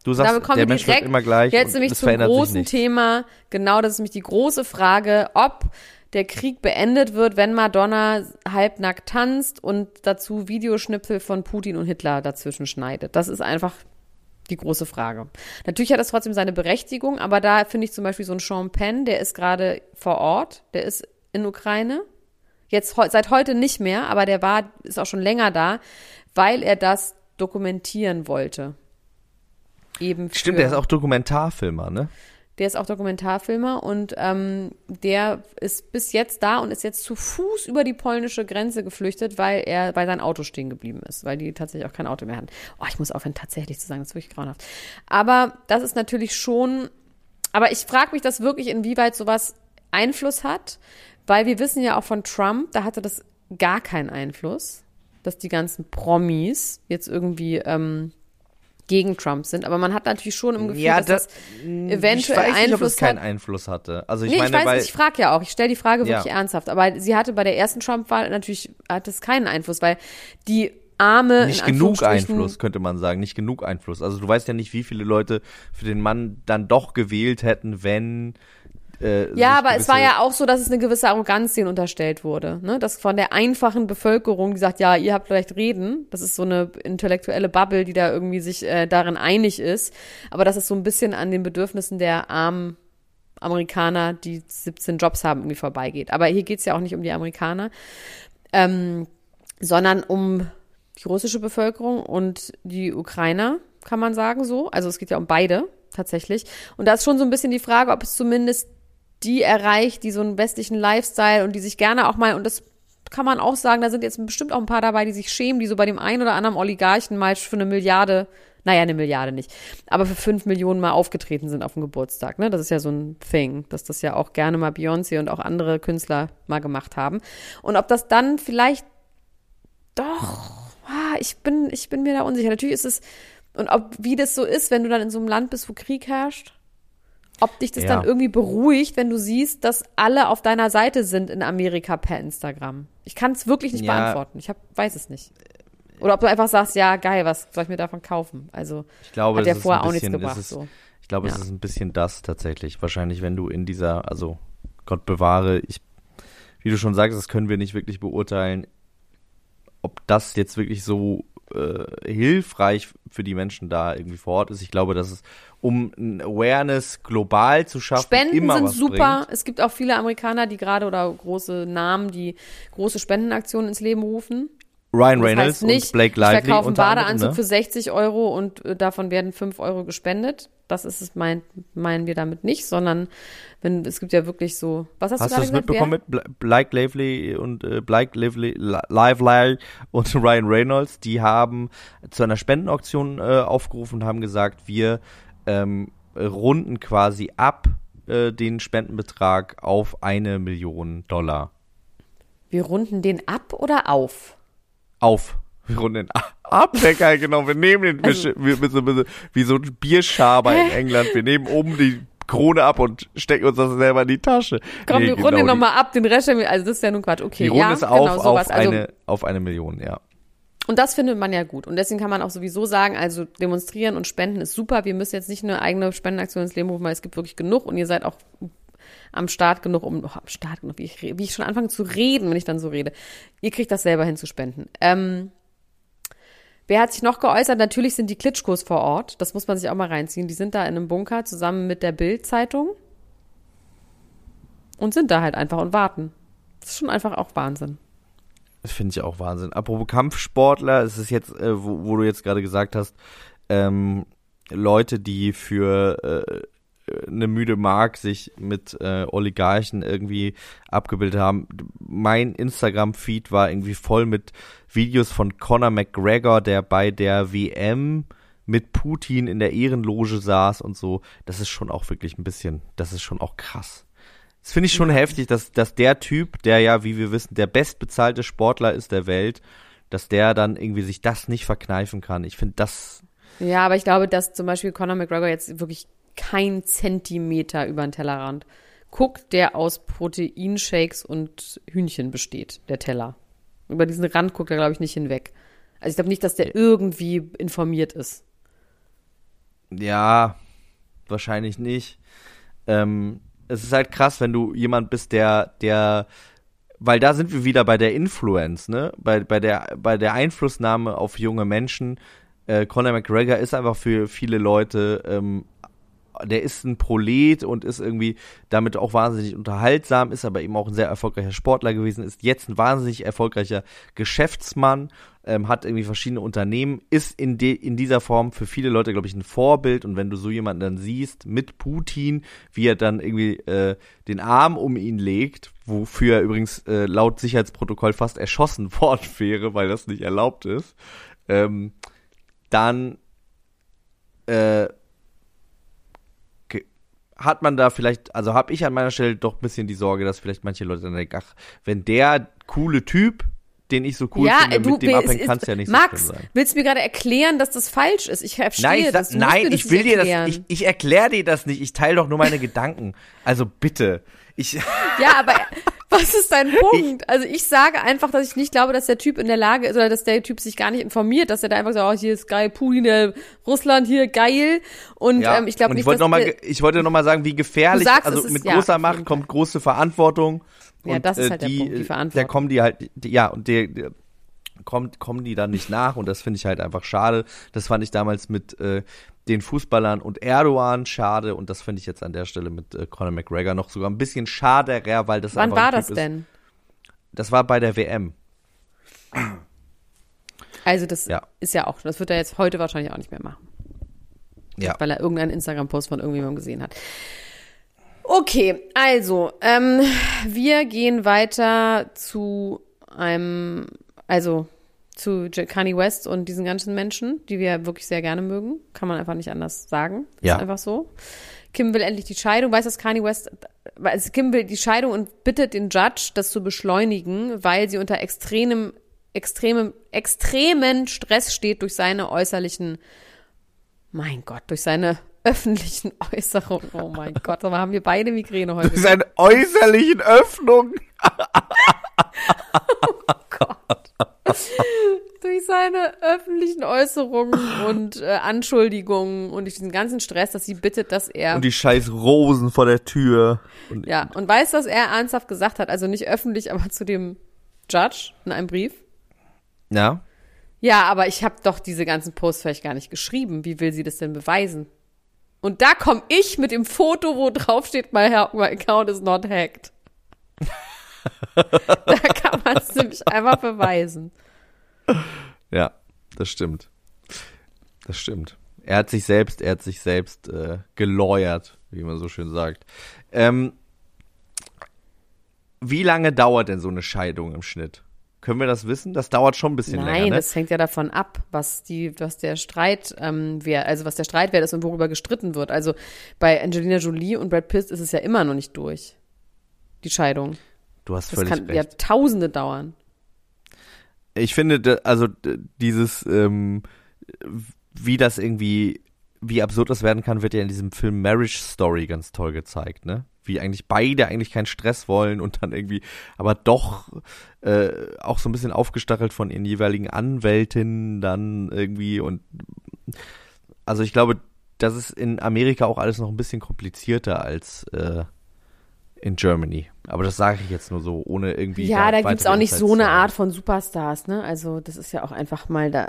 Du sagst, Damit kommen der Mensch wird direkt immer gleich Jetzt nämlich zum großen. Thema. Genau, das ist nämlich die große Frage, ob der Krieg beendet wird, wenn Madonna halbnackt tanzt und dazu Videoschnipsel von Putin und Hitler dazwischen schneidet. Das ist einfach die große Frage. Natürlich hat das trotzdem seine Berechtigung, aber da finde ich zum Beispiel so einen Sean Penn, der ist gerade vor Ort, der ist in Ukraine. Jetzt seit heute nicht mehr, aber der war, ist auch schon länger da, weil er das dokumentieren wollte. Eben Stimmt, der ist auch Dokumentarfilmer, ne? der ist auch Dokumentarfilmer und ähm, der ist bis jetzt da und ist jetzt zu Fuß über die polnische Grenze geflüchtet, weil er bei sein Auto stehen geblieben ist, weil die tatsächlich auch kein Auto mehr hatten. Oh, ich muss aufhören, tatsächlich zu sagen, das ist wirklich grauenhaft. Aber das ist natürlich schon, aber ich frage mich das wirklich, inwieweit sowas Einfluss hat, weil wir wissen ja auch von Trump, da hatte das gar keinen Einfluss, dass die ganzen Promis jetzt irgendwie ähm, gegen Trump sind. Aber man hat natürlich schon im Gefühl, Ja, dass das, das- eventuell ich weiß nicht, ob Einfluss es keinen hat. Einfluss hatte. Also ich nee, meine, ich weiß weil nicht, ich frage ja auch. Ich stelle die Frage Ja. wirklich ernsthaft. Aber sie hatte bei der ersten Trump-Wahl natürlich, hat es keinen Einfluss, weil die arme, nicht genug Einfluss, könnte man sagen. Nicht genug Einfluss. Also du weißt ja nicht, wie viele Leute für den Mann dann doch gewählt hätten, wenn. Äh, Ja, aber es war ja auch so, dass es eine gewisse Arroganz denen unterstellt wurde. Ne? Das von der einfachen Bevölkerung, die sagt, ja, ihr habt vielleicht Reden. Das ist so eine intellektuelle Bubble, die da irgendwie sich äh, darin einig ist. Aber dass es so ein bisschen an den Bedürfnissen der armen Amerikaner, die 17 Jobs haben, irgendwie vorbeigeht. Aber hier geht's ja auch nicht um die Amerikaner, ähm, sondern um die russische Bevölkerung und die Ukrainer, kann man sagen so. Also es geht ja um beide tatsächlich. Und da ist schon so ein bisschen die Frage, ob es zumindest die erreicht, die so einen westlichen Lifestyle und die sich gerne auch mal, und das kann man auch sagen, da sind jetzt bestimmt auch ein paar dabei, die sich schämen, die so bei dem einen oder anderen Oligarchen mal für eine Milliarde, naja, eine Milliarde nicht, aber für fünf Millionen mal aufgetreten sind auf dem Geburtstag. Ne? Das ist ja so ein Thing, dass das ja auch gerne mal Beyoncé und auch andere Künstler mal gemacht haben. Und ob das dann vielleicht doch, ah, ich bin, ich bin mir da unsicher. Natürlich ist es, und ob, wie das so ist, wenn du dann in so einem Land bist, wo Krieg herrscht, ob dich das Ja. dann irgendwie beruhigt, wenn du siehst, dass alle auf deiner Seite sind in Amerika per Instagram. Ich kann es wirklich nicht Ja. beantworten. Ich hab, weiß es nicht. Oder ob du einfach sagst, ja, geil, was soll ich mir davon kaufen? Also Ich glaube, hat es ist vorher ein auch nichts bisschen, gebracht. Es ist, so. Ich glaube, es Ja. ist ein bisschen das tatsächlich. Wahrscheinlich, wenn du in dieser, also Gott bewahre, ich, wie du schon sagst, das können wir nicht wirklich beurteilen, ob das jetzt wirklich so äh, hilfreich für die Menschen da irgendwie vor Ort ist. Ich glaube, dass es, um ein Awareness global zu schaffen, Spenden immer sind was super. Bringt. Es gibt auch viele Amerikaner, die gerade oder große Namen, die große Spendenaktionen ins Leben rufen. Ryan Das Reynolds heißt nicht, und Blake ich Lively verkaufe einen Badeanzug ne? für 60 Euro und äh, davon werden 5 Euro gespendet. Das ist es, mein, meinen wir damit nicht, sondern wenn es gibt ja wirklich so. Was hast, Hast du du es gesagt? mitbekommen mit Bla- Blake Lively und äh, Blake Lively, Li- Lively und Ryan Reynolds? Die haben zu einer Spendenauktion äh, aufgerufen und haben gesagt, wir ähm, runden quasi ab äh, den Spendenbetrag auf eine Million Dollar. Wer? Wir runden den ab oder auf? Auf. Wir runden den a- ab, der geil, genau. Wir nehmen den, Also- wir, wir, wir, wie so ein Bierschaber in England. Wir nehmen oben die Krone ab und stecken uns das selber in die Tasche. Komm, Nee, wir runden genau, die- nochmal ab, den Rest, also das ist ja nun Quatsch. Okay, Die Runde ja, ist auf, genau, sowas. auf, also, eine, auf eine Million, ja. Und das findet man ja gut. Und deswegen kann man auch sowieso sagen, also demonstrieren und spenden ist super. Wir müssen jetzt nicht eine eigene Spendenaktion ins Leben rufen, weil es gibt wirklich genug und ihr seid auch am Start genug, um, oh, am Start genug, wie ich, wie ich schon anfange zu reden, wenn ich dann so rede. Ihr kriegt das selber hin zu spenden. Ähm, wer hat sich noch geäußert? Natürlich sind die Klitschkos vor Ort. Das muss man sich auch mal reinziehen. Die sind da in einem Bunker zusammen mit der Bild-Zeitung und sind da halt einfach und warten. Das ist schon einfach auch Wahnsinn. Das finde ich auch Wahnsinn. Apropos Kampfsportler, es ist jetzt, äh, wo, wo, du jetzt gerade gesagt hast, ähm, Leute, die für äh, eine müde Mark sich mit äh, Oligarchen irgendwie abgebildet haben. Mein Instagram-Feed war irgendwie voll mit Videos von Conor McGregor, der bei der WM mit Putin in der Ehrenloge saß und so. Das ist schon auch wirklich ein bisschen, das ist schon auch krass. Das finde ich schon heftig, dass, dass der Typ, der ja, wie wir wissen, der bestbezahlte Sportler ist der Welt, dass der dann irgendwie sich das nicht verkneifen kann. Ich finde das. Ja, aber ich glaube, dass zum Beispiel Conor McGregor jetzt wirklich kein Zentimeter über den Tellerrand guckt, der aus Proteinshakes und Hühnchen besteht, der Teller. Über diesen Rand guckt er, glaube ich, nicht hinweg. Also ich glaube nicht, dass der irgendwie informiert ist. Ja, wahrscheinlich nicht. Ähm, es ist halt krass, wenn du jemand bist, der, der, weil da sind wir wieder bei der Influence, ne? Bei, bei der, bei der Einflussnahme auf junge Menschen. Äh, Conor McGregor ist einfach für viele Leute ähm, der ist ein Prolet und ist irgendwie damit auch wahnsinnig unterhaltsam, ist aber eben auch ein sehr erfolgreicher Sportler gewesen, ist jetzt ein wahnsinnig erfolgreicher Geschäftsmann, ähm, hat irgendwie verschiedene Unternehmen, ist in, de, in dieser Form für viele Leute, glaube ich, ein Vorbild. Und wenn du so jemanden dann siehst mit Putin, wie er dann irgendwie äh, den Arm um ihn legt, wofür er übrigens äh, laut Sicherheitsprotokoll fast erschossen worden wäre, weil das nicht erlaubt ist, ähm, dann äh, hat man da vielleicht, also habe ich an meiner Stelle doch ein bisschen die Sorge, dass vielleicht manche Leute dann denken, ach, wenn der coole Typ, den ich so cool ja, finde, du, mit dem abhängt, kann es ja nicht Max, so sein. willst du mir gerade erklären, dass das falsch ist? Ich verstehe Nein, ich, das. nein, ich will dir das, ich, ich erkläre dir das nicht. Ich teile doch nur meine Gedanken. Also bitte. Ich, ja, aber was ist dein Punkt? also ich sage einfach, dass ich nicht glaube, dass der Typ in der Lage ist oder dass der Typ sich gar nicht informiert, dass er da einfach so, oh, hier ist geil, Putin, der Russland hier geil. Und ja, ähm, ich glaube nicht, ich wollte dass noch mal, der, ich wollte noch mal sagen, wie gefährlich, sagst, also ist- mit ja, großer Macht kommt große Verantwortung. Ja, und, das ist äh, halt der die, Punkt, die Da Verantwortung. kommen die halt, die, ja, und der, der kommt, kommen die dann nicht nach und das finde ich halt einfach schade. Das fand ich damals mit äh, den Fußballern und Erdogan schade und das finde ich jetzt an der Stelle mit äh, Conor McGregor noch sogar ein bisschen schaderer, weil das wann war das ist. denn? Das war bei der WM. Also das Ja. ist ja auch, das wird er jetzt heute wahrscheinlich auch nicht mehr machen. Ja. weil er irgendeinen Instagram-Post von irgendjemandem gesehen hat. Okay, also, ähm, wir gehen weiter zu einem, also zu Kanye West und diesen ganzen Menschen, die wir wirklich sehr gerne mögen. Kann man einfach nicht anders sagen. Ja. Ist einfach so. Kim will endlich die Scheidung. Weiß, dass Kanye West, also Kim will die Scheidung und bittet den Judge, das zu beschleunigen, weil sie unter extremem, extremem, extremen Stress steht durch seine äußerlichen mein Gott, durch seine öffentlichen Äußerungen. Oh mein Gott, aber haben wir beide Migräne heute. Seine äußerlichen Öffnungen. durch seine öffentlichen Äußerungen und äh, Anschuldigungen und durch diesen ganzen Stress, dass sie bittet, dass er. Und die scheiß Rosen vor der Tür. Und ja, und weiß, dass er ernsthaft gesagt hat, also nicht öffentlich, aber zu dem Judge in einem Brief. ja. Ja, aber ich habe doch diese ganzen Posts vielleicht gar nicht geschrieben. Wie will sie das denn beweisen? Und da komme ich mit dem Foto, wo drauf steht, my, my account is not hacked. da kann man es nämlich einfach beweisen. Ja, das stimmt. Das stimmt. Er hat sich selbst, er hat sich selbst äh, geläuert, wie man so schön sagt. Ähm, wie lange dauert denn so eine Scheidung im Schnitt? Können wir das wissen? Das dauert schon ein bisschen Nein, länger. Ne? das hängt ja davon ab, was die, was der Streit, ähm, wer, also was der Streitwert ist und worüber gestritten wird. Also bei Angelina Jolie und Brad Pitt ist es ja immer noch nicht durch. Die Scheidung. Du hast Das völlig kann ja recht. Tausende dauern. Ich finde, also dieses, ähm, wie das irgendwie, wie absurd das werden kann, wird ja in diesem Film Marriage Story ganz toll gezeigt, ne? wie eigentlich beide eigentlich keinen Stress wollen und dann irgendwie, aber doch äh, auch so ein bisschen aufgestachelt von ihren jeweiligen Anwältinnen dann irgendwie und also ich glaube, das ist in Amerika auch alles noch ein bisschen komplizierter als äh, in Germany. Aber das sage ich jetzt nur so, ohne irgendwie. Ja, da, da gibt's auch nicht so eine Art von Superstars, ne? Also das ist ja auch einfach mal da.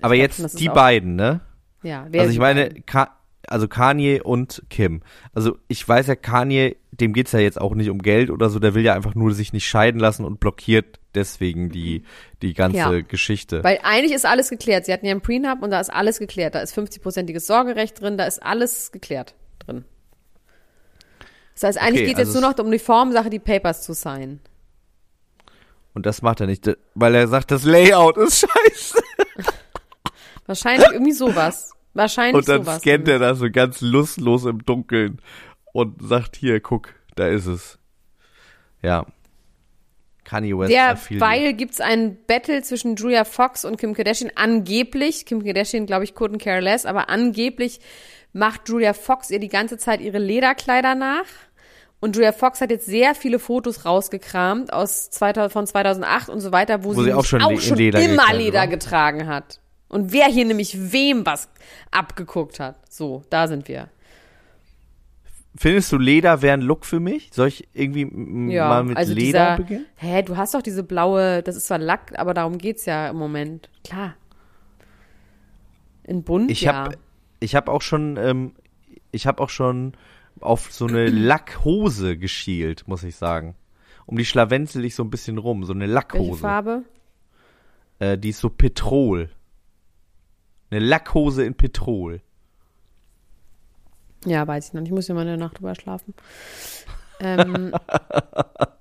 Aber glaub jetzt die beiden, ne? Ja, wer Also ich meine? Ka also Kanye und Kim. Also ich weiß ja, Kanye, dem geht's ja jetzt auch nicht um Geld oder so, der will ja einfach nur sich nicht scheiden lassen und blockiert deswegen die, die ganze Ja. Geschichte. Weil eigentlich ist alles geklärt. Sie hatten ja einen Prenup und da ist alles geklärt. Da ist 50-prozentiges Sorgerecht drin, da ist alles geklärt. Das heißt, eigentlich Okay, geht es also jetzt nur es- noch um die Formsache, die Papers zu signen. Und das macht er nicht, weil er sagt, das Layout ist scheiße. Wahrscheinlich irgendwie sowas. Wahrscheinlich Und dann sowas. scannt er das so ganz lustlos im Dunkeln und sagt, hier, guck, da ist es. Ja. Kanye West. Derweil gibt's ein Battle zwischen Julia Fox und Kim Kardashian. Angeblich, Kim Kardashian, glaube ich, couldn't care less, aber angeblich macht Julia Fox ihr die ganze Zeit ihre Lederkleider nach. Und Julia Fox hat jetzt sehr viele Fotos rausgekramt aus 2000, von 2008 und so weiter, wo, Wo sie auch nämlich schon auch schon Leder immer Leder getragen hat. Und wer hier nämlich wem was abgeguckt hat. So, da sind wir. Findest du Leder wäre ein Look für mich? Soll ich irgendwie Ja, mal mit also Leder dieser, beginnen? Hä, du hast doch diese blaue, das ist zwar Lack, aber darum geht's ja im Moment. Klar. In bunt, Ich ja. habe ich hab auch schon ähm, ich habe auch schon auf so eine Lackhose geschielt, muss ich sagen. Um die schlawenzel ich so ein bisschen rum, so eine Welche Lackhose. Farbe? Äh, die ist so Petrol. Eine Lackhose in Petrol. Ja, weiß ich noch nicht. Ich muss ja mal eine Nacht drüber schlafen. Ähm,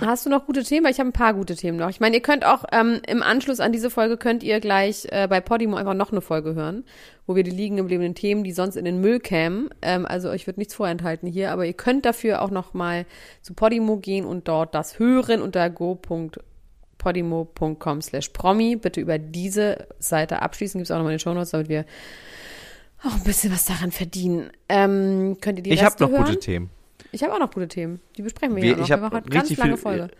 hast du noch gute Themen? Ich habe ein paar gute Themen noch. Ich meine, ihr könnt auch ähm, im Anschluss an diese Folge könnt ihr gleich äh, bei Podimo einfach noch eine Folge hören, wo wir die liegen gebliebenen Themen, die sonst in den Müll kämen. Ähm, also euch wird nichts vorenthalten hier, aber ihr könnt dafür auch noch mal zu Podimo gehen und dort das hören unter go.podimo.com slash promi. Bitte über diese Seite abschließen. Gibt es auch nochmal in den Shownotes, damit wir auch ein bisschen was daran verdienen. Ähm, könnt ihr die ich habe noch hören? gute Themen. Ich habe auch noch gute Themen. Die besprechen wir, Wir, ja noch. ich Wir machen eine ganz lange viel. Folge.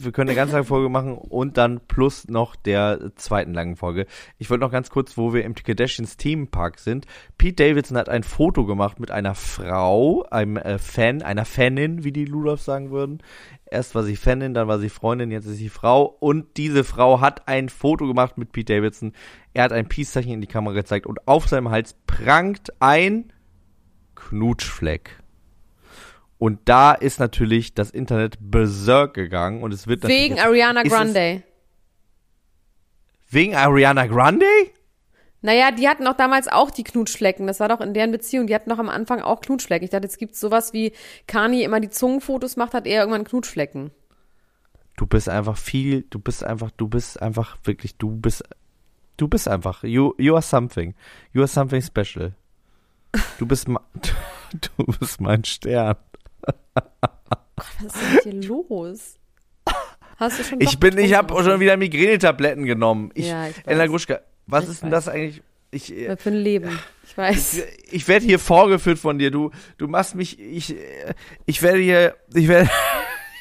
Wir können eine ganz lange Folge machen und dann plus noch der zweiten langen Folge. Ich wollte noch ganz kurz, wo wir im Kardashians Themenpark sind. Pete Davidson hat ein Foto gemacht mit einer Frau, einem äh, Fan, einer Fanin, wie die Ludolfs sagen würden. Erst war sie Fanin, dann war sie Freundin, jetzt ist sie Frau. Und diese Frau hat ein Foto gemacht mit Pete Davidson. Er hat ein Peace-Zeichen in die Kamera gezeigt und auf seinem Hals prangt ein Knutschfleck. Und da ist natürlich das Internet berserk gegangen und es wird natürlich Wegen jetzt- Ariana es- Grande. Wegen Ariana Grande? Naja, die hatten auch damals auch die Knutschflecken. Das war doch in deren Beziehung. Die hatten doch am Anfang auch Knutschflecken. Ich dachte, jetzt gibt's sowas wie Kanye immer die Zungenfotos macht, hat er irgendwann Knutschflecken. Du bist einfach viel, du bist einfach, du bist einfach wirklich, du bist, du bist einfach, you, you are something. You are something special. Du bist, du bist mein Stern. Was ist denn dir los? Hast du schon Ich bin, ich habe schon wieder Migränetabletten genommen. Ich, Ja, ich. Elena Gruschka, was Ich ist denn weiß. das eigentlich? Ich, äh, Was Für ein Leben. Ich weiß. ich werde hier vorgeführt von dir. Du, du machst mich, ich, äh, ich werde hier, ich werde,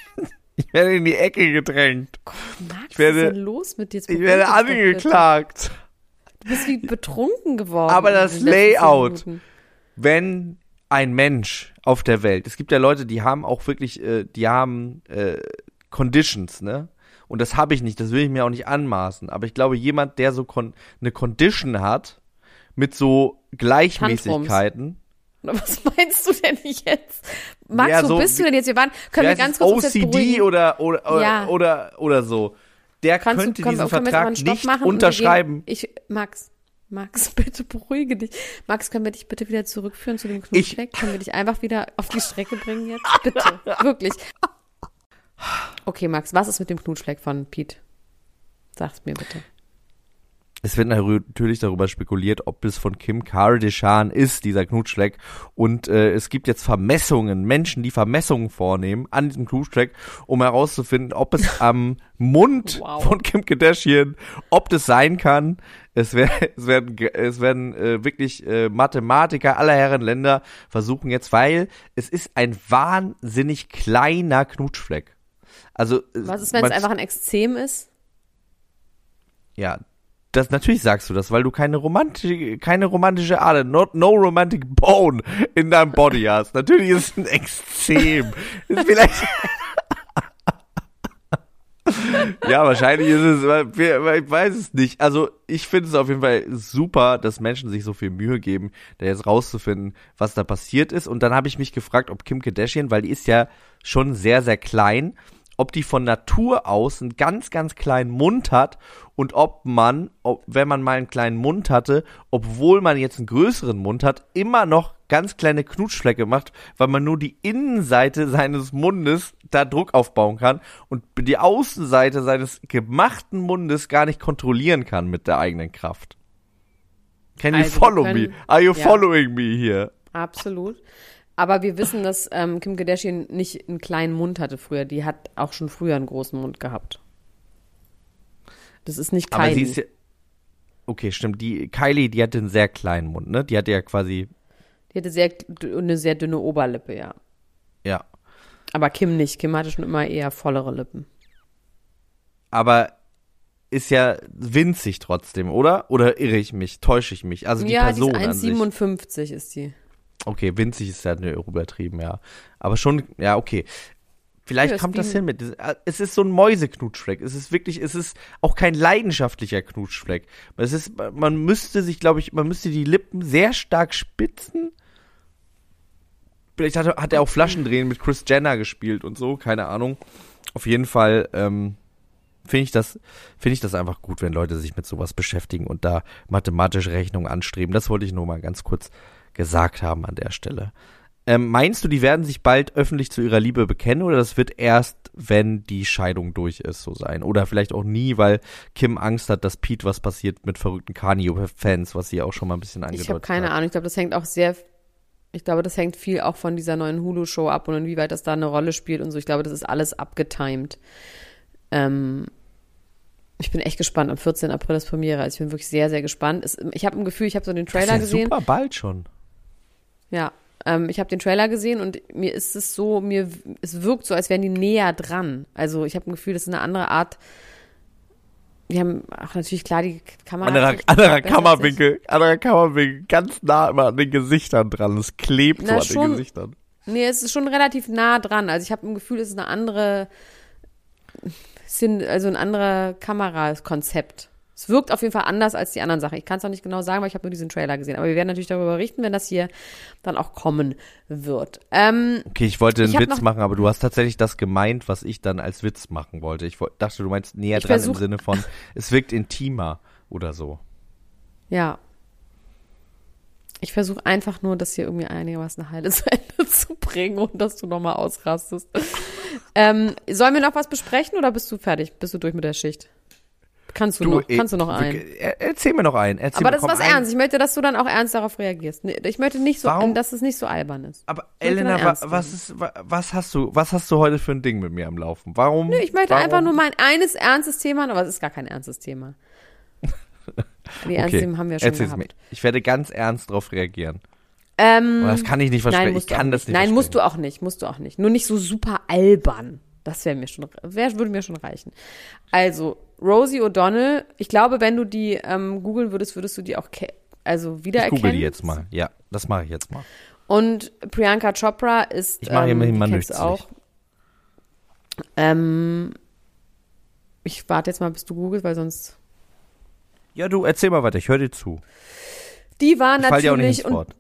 ich werde in die Ecke gedrängt. Max, ich werde- was ist denn los mit dir? Jetzt Ich werde angeklagt. Du bist wie betrunken geworden. Aber das Layout. Minuten. Wenn ein Mensch auf der Welt, es gibt ja Leute, die haben auch wirklich, äh, die haben äh, Conditions, ne? Und das habe ich nicht, das will ich mir auch nicht anmaßen. Aber ich glaube, jemand, der so kon eine Condition hat, mit so Gleichmäßigkeiten, Oder was meinst du denn jetzt? Max, Ja, wo so bist du denn jetzt? Wir waren, können wir ganz kurz uns jetzt OCD oder oder, oder, Ja. oder oder so, der Kannst könnte du, diesen Vertrag nicht machen unterschreiben. Ich, Max, Max, bitte beruhige dich. Max, können wir dich bitte wieder zurückführen zu dem Knutschfleck? Können wir dich einfach wieder auf die Strecke bringen jetzt? Bitte, wirklich. Okay, Max, was ist mit dem Knutschfleck von Pete? Sag's mir bitte. Es wird natürlich darüber spekuliert, ob es von Kim Kardashian ist, dieser Knutschfleck. Und äh, es gibt jetzt Vermessungen, Menschen, die Vermessungen vornehmen an diesem Knutschfleck, um herauszufinden, ob es am Mund Wow. von Kim Kardashian, ob das sein kann. Es, wär, es werden, es werden äh, wirklich äh, Mathematiker aller Herren Länder versuchen jetzt, weil es ist ein wahnsinnig kleiner Knutschfleck. Also Was ist, wenn es einfach ein Extrem ist? ja, das natürlich sagst du das, weil du keine romantische, keine romantische Ader, not, no romantic bone in deinem Body hast. Natürlich ist es ein Extrem. ist vielleicht. ja, wahrscheinlich ist es, ich weiß es nicht. Also ich finde es auf jeden Fall super, dass Menschen sich so viel Mühe geben, da jetzt rauszufinden, was da passiert ist. Und dann habe ich mich gefragt, ob Kim Kardashian, weil die ist ja schon sehr, sehr klein, ob die von Natur aus einen ganz, ganz kleinen Mund hat und ob man, ob, wenn man mal einen kleinen Mund hatte, obwohl man jetzt einen größeren Mund hat, immer noch ganz kleine Knutschflecke macht, weil man nur die Innenseite seines Mundes da Druck aufbauen kann und die Außenseite seines gemachten Mundes gar nicht kontrollieren kann mit der eigenen Kraft. Can you Also, follow können- me? Are you ja. following me here? Absolut. Aber wir wissen, dass ähm, Kim Kardashian nicht einen kleinen Mund hatte früher. Die hat auch schon früher einen großen Mund gehabt. Das ist nicht Aber sie Kylie. ist ja, okay, stimmt. Die Kylie, die hatte einen sehr kleinen Mund, ne? Die hatte ja quasi, Die hatte sehr, eine sehr dünne Oberlippe, ja. ja. Aber Kim nicht. Kim hatte schon immer eher vollere Lippen. Aber ist ja winzig trotzdem, oder? Oder irre ich mich? Täusche ich mich? Also die ja, Person die an ist sich. 1,57 ist die. Okay, winzig ist ja übertrieben, ja. Aber schon, ja, okay. Vielleicht Ja, kommt das hin mit. Es ist so ein Mäuseknutschfleck. Es ist wirklich, es ist auch kein leidenschaftlicher Knutschfleck. Es ist, man müsste sich, glaube ich, man müsste die Lippen sehr stark spitzen. Vielleicht hat, er- hat er auch Flaschendrehen mit Chris Jenner gespielt und so, keine Ahnung. Auf jeden Fall ähm, finde ich das, finde ich das einfach gut, wenn Leute sich mit sowas beschäftigen und da mathematische Rechnungen anstreben. Das wollte ich nur mal ganz kurz gesagt haben an der Stelle. Ähm, meinst du, die werden sich bald öffentlich zu ihrer Liebe bekennen oder das wird erst, wenn die Scheidung durch ist, so sein? Oder vielleicht auch nie, weil Kim Angst hat, dass Pete was passiert mit verrückten Kanye-Fans, was sie auch schon mal ein bisschen angedeutet Ich habe keine hat. Ahnung. Ich glaube, das hängt auch sehr. Ich glaube, das hängt viel auch von dieser neuen Hulu-Show ab und inwieweit das da eine Rolle spielt und so. Ich glaube, das ist alles abgetimed. Ähm, ich bin echt gespannt. Am 14. April ist Premiere. Also ich bin wirklich sehr, sehr gespannt. Es, ich habe ein Gefühl, ich habe so den Das Trailer ist ja gesehen. super bald schon. Ja, ähm, ich habe den Trailer gesehen und mir ist es so, mir es wirkt so, als wären die näher dran. Also ich habe ein Gefühl, das ist eine andere Art. Die haben ach natürlich klar die Kamera. Anderer, anderer Kammerwinkel, anderer Kammerwinkel, ganz nah immer an den Gesichtern dran. Es klebt Na, so an schon. den Gesichtern. ich. Nee, es ist schon relativ nah dran. Also ich habe ein Gefühl, es ist eine andere, sind also ein anderer Kamerakonzept. Es wirkt auf jeden Fall anders als die anderen Sachen. Ich kann es auch nicht genau sagen, weil ich habe nur diesen Trailer gesehen. Aber wir werden natürlich darüber berichten, wenn das hier dann auch kommen wird. Ähm, Okay, ich wollte einen Ich Witz machen, aber du hast tatsächlich das gemeint, was ich dann als Witz machen wollte. Ich dachte, du meinst näher dran im Sinne von, es wirkt intimer oder so. Ja. Ich versuche einfach nur, das hier irgendwie einigermaßen heile zu Ende zu bringen und dass du nochmal ausrastest. ähm, sollen wir noch was besprechen oder bist du fertig? Bist du durch mit der Schicht? Kannst du, noch, eh, kannst du noch einen? er- Erzähl mir noch einen. Erzähl Aber mir, das ist was ein- ernst. Ich möchte, dass du dann auch ernst darauf reagierst. Ich möchte nicht so, Warum? dass es nicht so albern ist. Aber Elena, wa, ernst was ist, wa, was hast du, was hast du heute für ein Ding mit mir am Laufen? Warum? Nö, ich möchte warum? einfach nur mein eines ernstes Thema, aber es ist gar kein ernstes Thema. Die ernsten Okay, haben wir schon erzähl's gehabt. mir. Ich werde ganz ernst darauf reagieren. Ähm, Aber das kann ich nicht versprechen. Nein, ich du kann das nicht. Nein, musst du auch nicht, musst du auch nicht. Nur nicht so super albern. Das wäre mir schon, wär, würde mir schon reichen. Also, Rosie O'Donnell, ich glaube, wenn du die ähm, googeln würdest, würdest du die auch also Ich wiedererkennen. google die jetzt mal. Ja, das mache ich jetzt mal. Und Priyanka Chopra ist, Ich mache ähm, mal nützlich. auch. Ähm, ich warte jetzt mal, bis du googelst, weil sonst. Ja, du erzähl mal weiter. Ich höre dir zu. Die war Ich dir auch nicht natürlich ins Wort.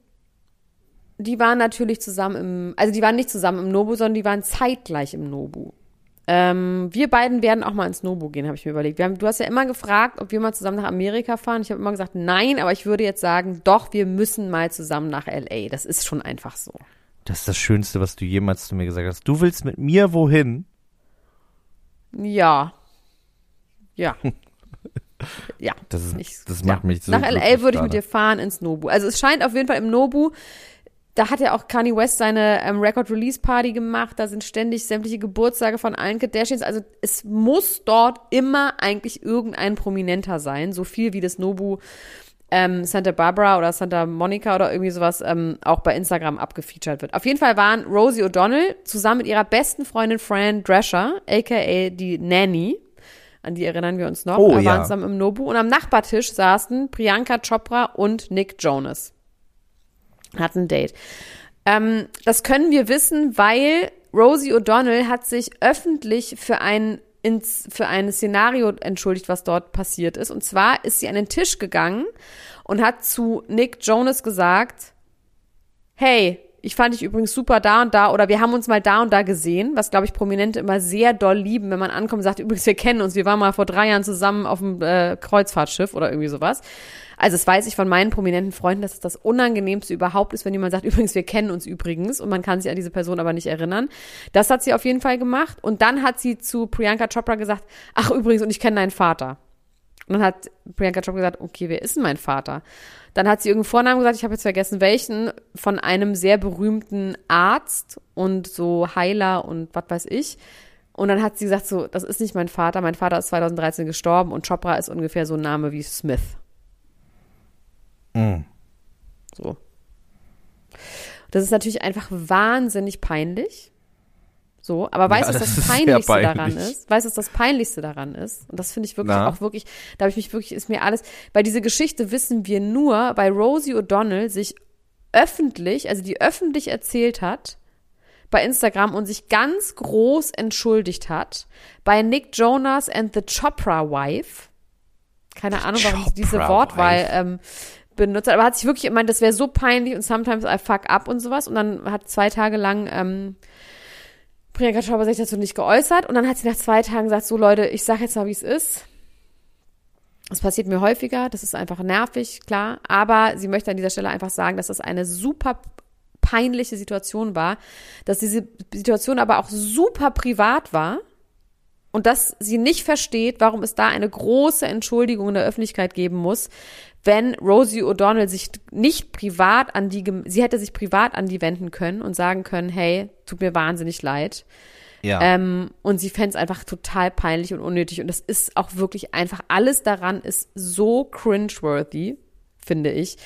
die waren natürlich zusammen im, also die waren nicht zusammen im Nobu, sondern die waren zeitgleich im Nobu. Ähm, wir beiden werden auch mal ins Nobu gehen, habe ich mir überlegt. Wir haben, du hast ja immer gefragt, ob wir mal zusammen nach Amerika fahren. Ich habe immer gesagt, nein, aber ich würde jetzt sagen, doch, wir müssen mal zusammen nach LA. Das ist schon einfach so. Das ist das Schönste, was du jemals zu mir gesagt hast. Du willst mit mir wohin? Ja. Ja. ja. Das, ist, das macht ja. mich so Nach LA würde ich mit dir fahren ins Nobu. Also es scheint auf jeden Fall im Nobu, da hat ja auch Kanye West seine ähm, Record-Release-Party gemacht, da sind ständig sämtliche Geburtstage von allen Kardashians. Also es muss dort immer eigentlich irgendein Prominenter sein, so viel wie das Nobu ähm, Santa Barbara oder Santa Monica oder irgendwie sowas ähm, auch bei Instagram abgefeatured wird. Auf jeden Fall waren Rosie O'Donnell zusammen mit ihrer besten Freundin Fran Drescher, aka die Nanny, an die erinnern wir uns noch, Oh, äh, waren ja. zusammen im Nobu und am Nachbartisch saßen Priyanka Chopra und Nick Jonas. Hatten ein Date. Ähm, das können wir wissen, weil Rosie O'Donnell hat sich öffentlich für ein, ins, für ein Szenario entschuldigt, was dort passiert ist. Und zwar ist sie an den Tisch gegangen und hat zu Nick Jonas gesagt, hey, ich fand dich übrigens super da und da oder wir haben uns mal da und da gesehen, was glaube ich Prominente immer sehr doll lieben, wenn man ankommt und sagt, übrigens, wir kennen uns, wir waren mal vor drei Jahren zusammen auf dem äh, Kreuzfahrtschiff oder irgendwie sowas. Also das weiß ich von meinen prominenten Freunden, dass es das Unangenehmste überhaupt ist, wenn jemand sagt, übrigens, wir kennen uns übrigens und man kann sich an diese Person aber nicht erinnern. Das hat sie auf jeden Fall gemacht und dann hat sie zu Priyanka Chopra gesagt, ach übrigens, und ich kenne deinen Vater. Und dann hat Priyanka Chopra gesagt, okay, wer ist denn mein Vater? Dann hat sie irgendeinen Vornamen gesagt, ich habe jetzt vergessen welchen, von einem sehr berühmten Arzt und so Heiler und was weiß ich. Und dann hat sie gesagt, so, das ist nicht mein Vater, mein Vater ist 2013 gestorben und Chopra ist ungefähr so ein Name wie Smith. Mhm. So. Das ist natürlich einfach wahnsinnig peinlich. So, aber weißt du, Ja, was das das Peinlichste daran peinlich. ist? Weißt du, was das Peinlichste daran ist? Und das finde ich wirklich Na? auch wirklich, da habe ich mich wirklich, ist mir alles, weil diese Geschichte wissen wir nur, weil Rosie O'Donnell sich öffentlich, also die öffentlich erzählt hat, bei Instagram und sich ganz groß entschuldigt hat bei Nick Jonas and the Chopra Wife. Keine Ahnung, warum sie diese Wortwahl Wife. ähm, benutzt hat, aber hat sich wirklich gemeint, das wäre so peinlich und sometimes I fuck up und sowas. Und dann hat zwei Tage lang ähm, Priyanka Chopra sich dazu nicht geäußert und dann hat sie nach zwei Tagen gesagt, so Leute, ich sag jetzt mal, wie es ist. Das passiert mir häufiger, das ist einfach nervig, klar, aber sie möchte an dieser Stelle einfach sagen, dass das eine super peinliche Situation war, dass diese Situation aber auch super privat war und dass sie nicht versteht, warum es da eine große Entschuldigung in der Öffentlichkeit geben muss, wenn Rosie O'Donnell sich nicht privat an die, sie hätte sich privat an die wenden können und sagen können, hey, tut mir wahnsinnig leid. Ja. Ähm, und sie fände es einfach total peinlich und unnötig. Und das ist auch wirklich einfach, alles daran ist so cringeworthy, finde ich,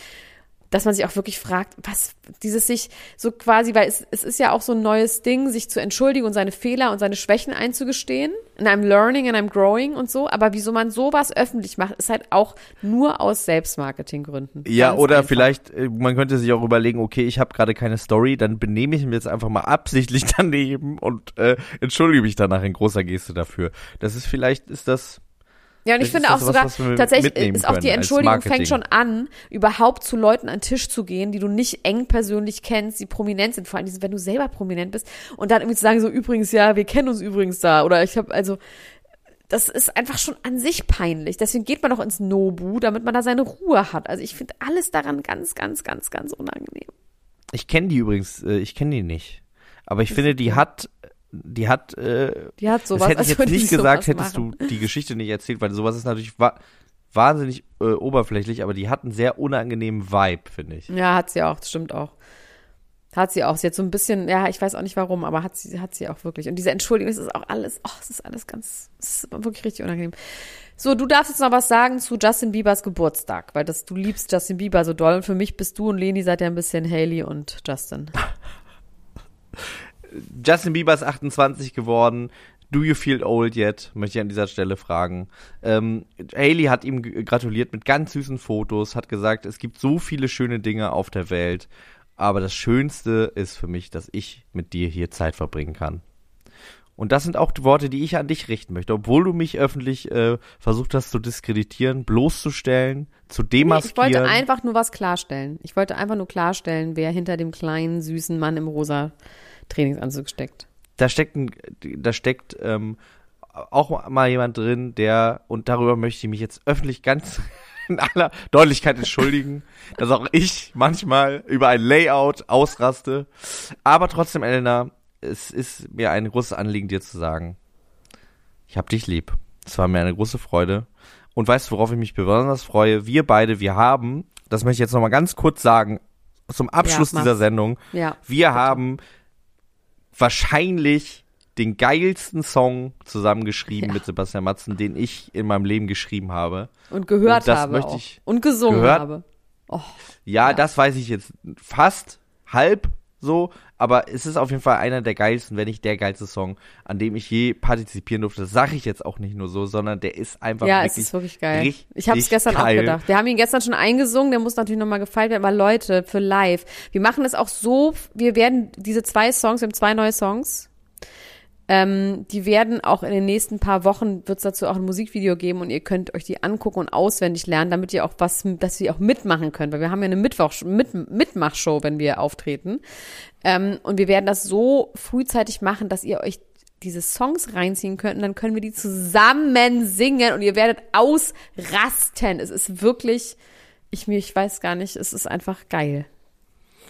dass man sich auch wirklich fragt, was dieses sich so quasi, weil es, es ist ja auch so ein neues Ding, sich zu entschuldigen und seine Fehler und seine Schwächen einzugestehen. And I'm learning and I'm growing und so. Aber wieso man sowas öffentlich macht, ist halt auch nur aus Selbstmarketinggründen. Ja, Ganz oder einfach. vielleicht, äh, man könnte sich auch überlegen, okay, ich habe gerade keine Story, dann benehme ich mich jetzt einfach mal absichtlich daneben und äh, entschuldige mich danach in großer Geste dafür. Das ist vielleicht, ist das, Ja, und ich finde auch was, sogar, tatsächlich ist auch die Entschuldigung fängt schon an, überhaupt zu Leuten an den Tisch zu gehen, die du nicht eng persönlich kennst, die prominent sind, vor allem wenn du selber prominent bist und dann irgendwie zu sagen, so übrigens, ja, wir kennen uns übrigens da oder ich habe also das ist einfach schon an sich peinlich. Deswegen geht man doch ins Nobu, damit man da seine Ruhe hat. Also ich finde alles daran ganz, ganz, ganz, ganz unangenehm. ich kenne die übrigens, äh, ich kenne die nicht. Aber ich finde, die hat, die hat, äh, Die hat sowas. das hätte ich jetzt die nicht gesagt, hättest machen. du die Geschichte nicht erzählt, weil sowas ist natürlich wa wahnsinnig äh, oberflächlich, aber die hat einen sehr unangenehmen Vibe, finde ich. Ja, hat sie auch, das stimmt auch. Hat sie auch. Sie hat so ein bisschen, ja, ich weiß auch nicht warum, aber hat sie, hat sie auch wirklich. Und diese Entschuldigung, das ist auch alles, oh, es ist alles ganz, es ist wirklich richtig unangenehm. So, du darfst jetzt noch was sagen zu Justin Biebers Geburtstag, weil das, du liebst Justin Bieber so doll. Und für mich bist du und Leni seid ja ein bisschen Haley und Justin. Justin Bieber ist 28 geworden. Do you feel old yet? Möchte ich an dieser Stelle fragen. Ähm, Hailey hat ihm gratuliert mit ganz süßen Fotos, hat gesagt, es gibt so viele schöne Dinge auf der Welt, aber das Schönste ist für mich, dass ich mit dir hier Zeit verbringen kann. Und das sind auch die Worte, die ich an dich richten möchte, obwohl du mich öffentlich äh, versucht hast zu diskreditieren, bloßzustellen, zu Nee, demaskieren. ich wollte einfach nur was klarstellen. Ich wollte einfach nur klarstellen, wer hinter dem kleinen, süßen Mann im rosa Trainingsanzug steckt. da steckt, ein, da steckt ähm, auch mal jemand drin, der, und darüber möchte ich mich jetzt öffentlich ganz in aller Deutlichkeit entschuldigen, dass auch ich manchmal über ein Layout ausraste. Aber trotzdem, Elena, es ist mir ein großes Anliegen, dir zu sagen, ich hab dich lieb. Es war mir eine große Freude. Und weißt du, worauf ich mich besonders freue? Wir beide, wir haben, das möchte ich jetzt nochmal ganz kurz sagen, zum Abschluss Ja, dieser Sendung, Ja. wir haben wahrscheinlich den geilsten Song zusammengeschrieben Ja. mit Sebastian Matzen, den ich in meinem Leben geschrieben habe. Und gehört Und das habe möchte auch. ich- Und gesungen gehört- habe. Oh, Ja, Ja. das weiß ich jetzt fast halb so, aber es ist auf jeden Fall einer der geilsten, wenn nicht der geilste Song, an dem ich je partizipieren durfte. Das sage ich jetzt auch nicht nur so, sondern der ist einfach ja, es wirklich ist wirklich geil. Ich habe es gestern geil. auch gedacht. Wir haben ihn gestern schon eingesungen, der muss natürlich nochmal gefeilt werden. Aber Leute, für live, wir machen das auch so, wir werden diese zwei Songs, wir haben zwei neue Songs, ähm, die werden auch in den nächsten paar Wochen, wird es dazu auch ein Musikvideo geben und ihr könnt euch die angucken und auswendig lernen, damit ihr auch was, dass ihr auch mitmachen könnt, weil wir haben ja eine Mittwoch, mit, Mitmachshow, wenn wir auftreten. Ähm, und wir werden das so frühzeitig machen, dass ihr euch diese Songs reinziehen könnt und dann können wir die zusammen singen und ihr werdet ausrasten. Es ist wirklich, ich mir, ich weiß gar nicht, es ist einfach geil.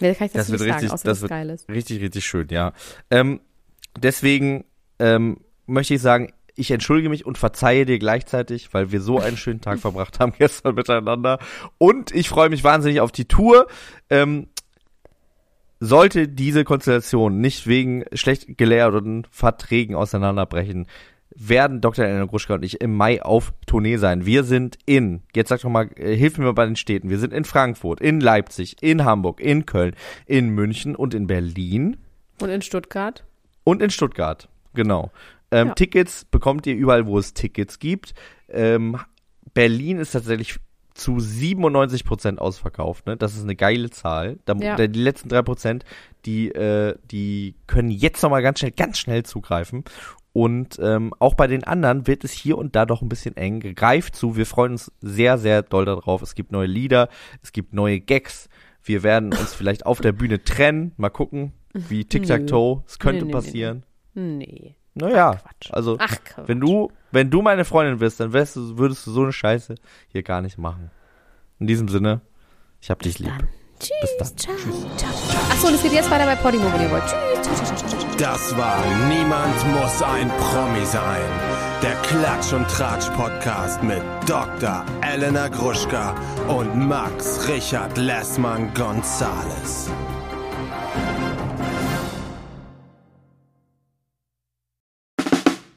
Mehr kann ich Das dazu wird nicht sagen, richtig, außer das wird geil ist. richtig, richtig schön, ja. Ähm, deswegen ähm, möchte ich sagen, ich entschuldige mich und verzeihe dir gleichzeitig, weil wir so einen schönen Tag verbracht haben gestern miteinander. Und ich freue mich wahnsinnig auf die Tour. Ähm, sollte diese Konstellation nicht wegen schlecht gelehrten Verträgen auseinanderbrechen, werden Dr. Elena Gruschka und ich im Mai auf Tournee sein. Wir sind in, jetzt sag doch mal, äh, hilf mir mal bei den Städten. Wir sind in Frankfurt, in Leipzig, in Hamburg, in Köln, in München und in Berlin Und in Stuttgart? und in Stuttgart. Genau. Ähm, Ja. Tickets bekommt ihr überall, wo es Tickets gibt. Ähm, Berlin ist tatsächlich zu 97 Prozent ausverkauft. Ne? Das ist eine geile Zahl. Da, Ja. da, die letzten drei Prozent, die, äh, die können jetzt noch mal ganz schnell, ganz schnell zugreifen. Und ähm, auch bei den anderen wird es hier und da doch ein bisschen eng. Greift zu. Wir freuen uns sehr, sehr doll darauf. Es gibt neue Lieder, es gibt neue Gags. Wir werden uns vielleicht auf der Bühne trennen. Mal gucken, wie Tic-Tac-Toe. Es könnte nee, nee, passieren. Nee. Naja, Quatsch. also Ach, Quatsch. wenn du, wenn du meine Freundin bist, dann wärst du, würdest du so eine Scheiße hier gar nicht machen. In diesem Sinne, ich hab dich lieb. Dann. Bis dann. Ciao, ciao. Achso, und es geht jetzt weiter bei Podimo, wenn ihr wollt. Tschüss. Ciao. Das war Niemand muss ein Promi sein. Der Klatsch und Tratsch Podcast mit Dr. Elena Gruschka und Max Richard Lessmann Gonzales.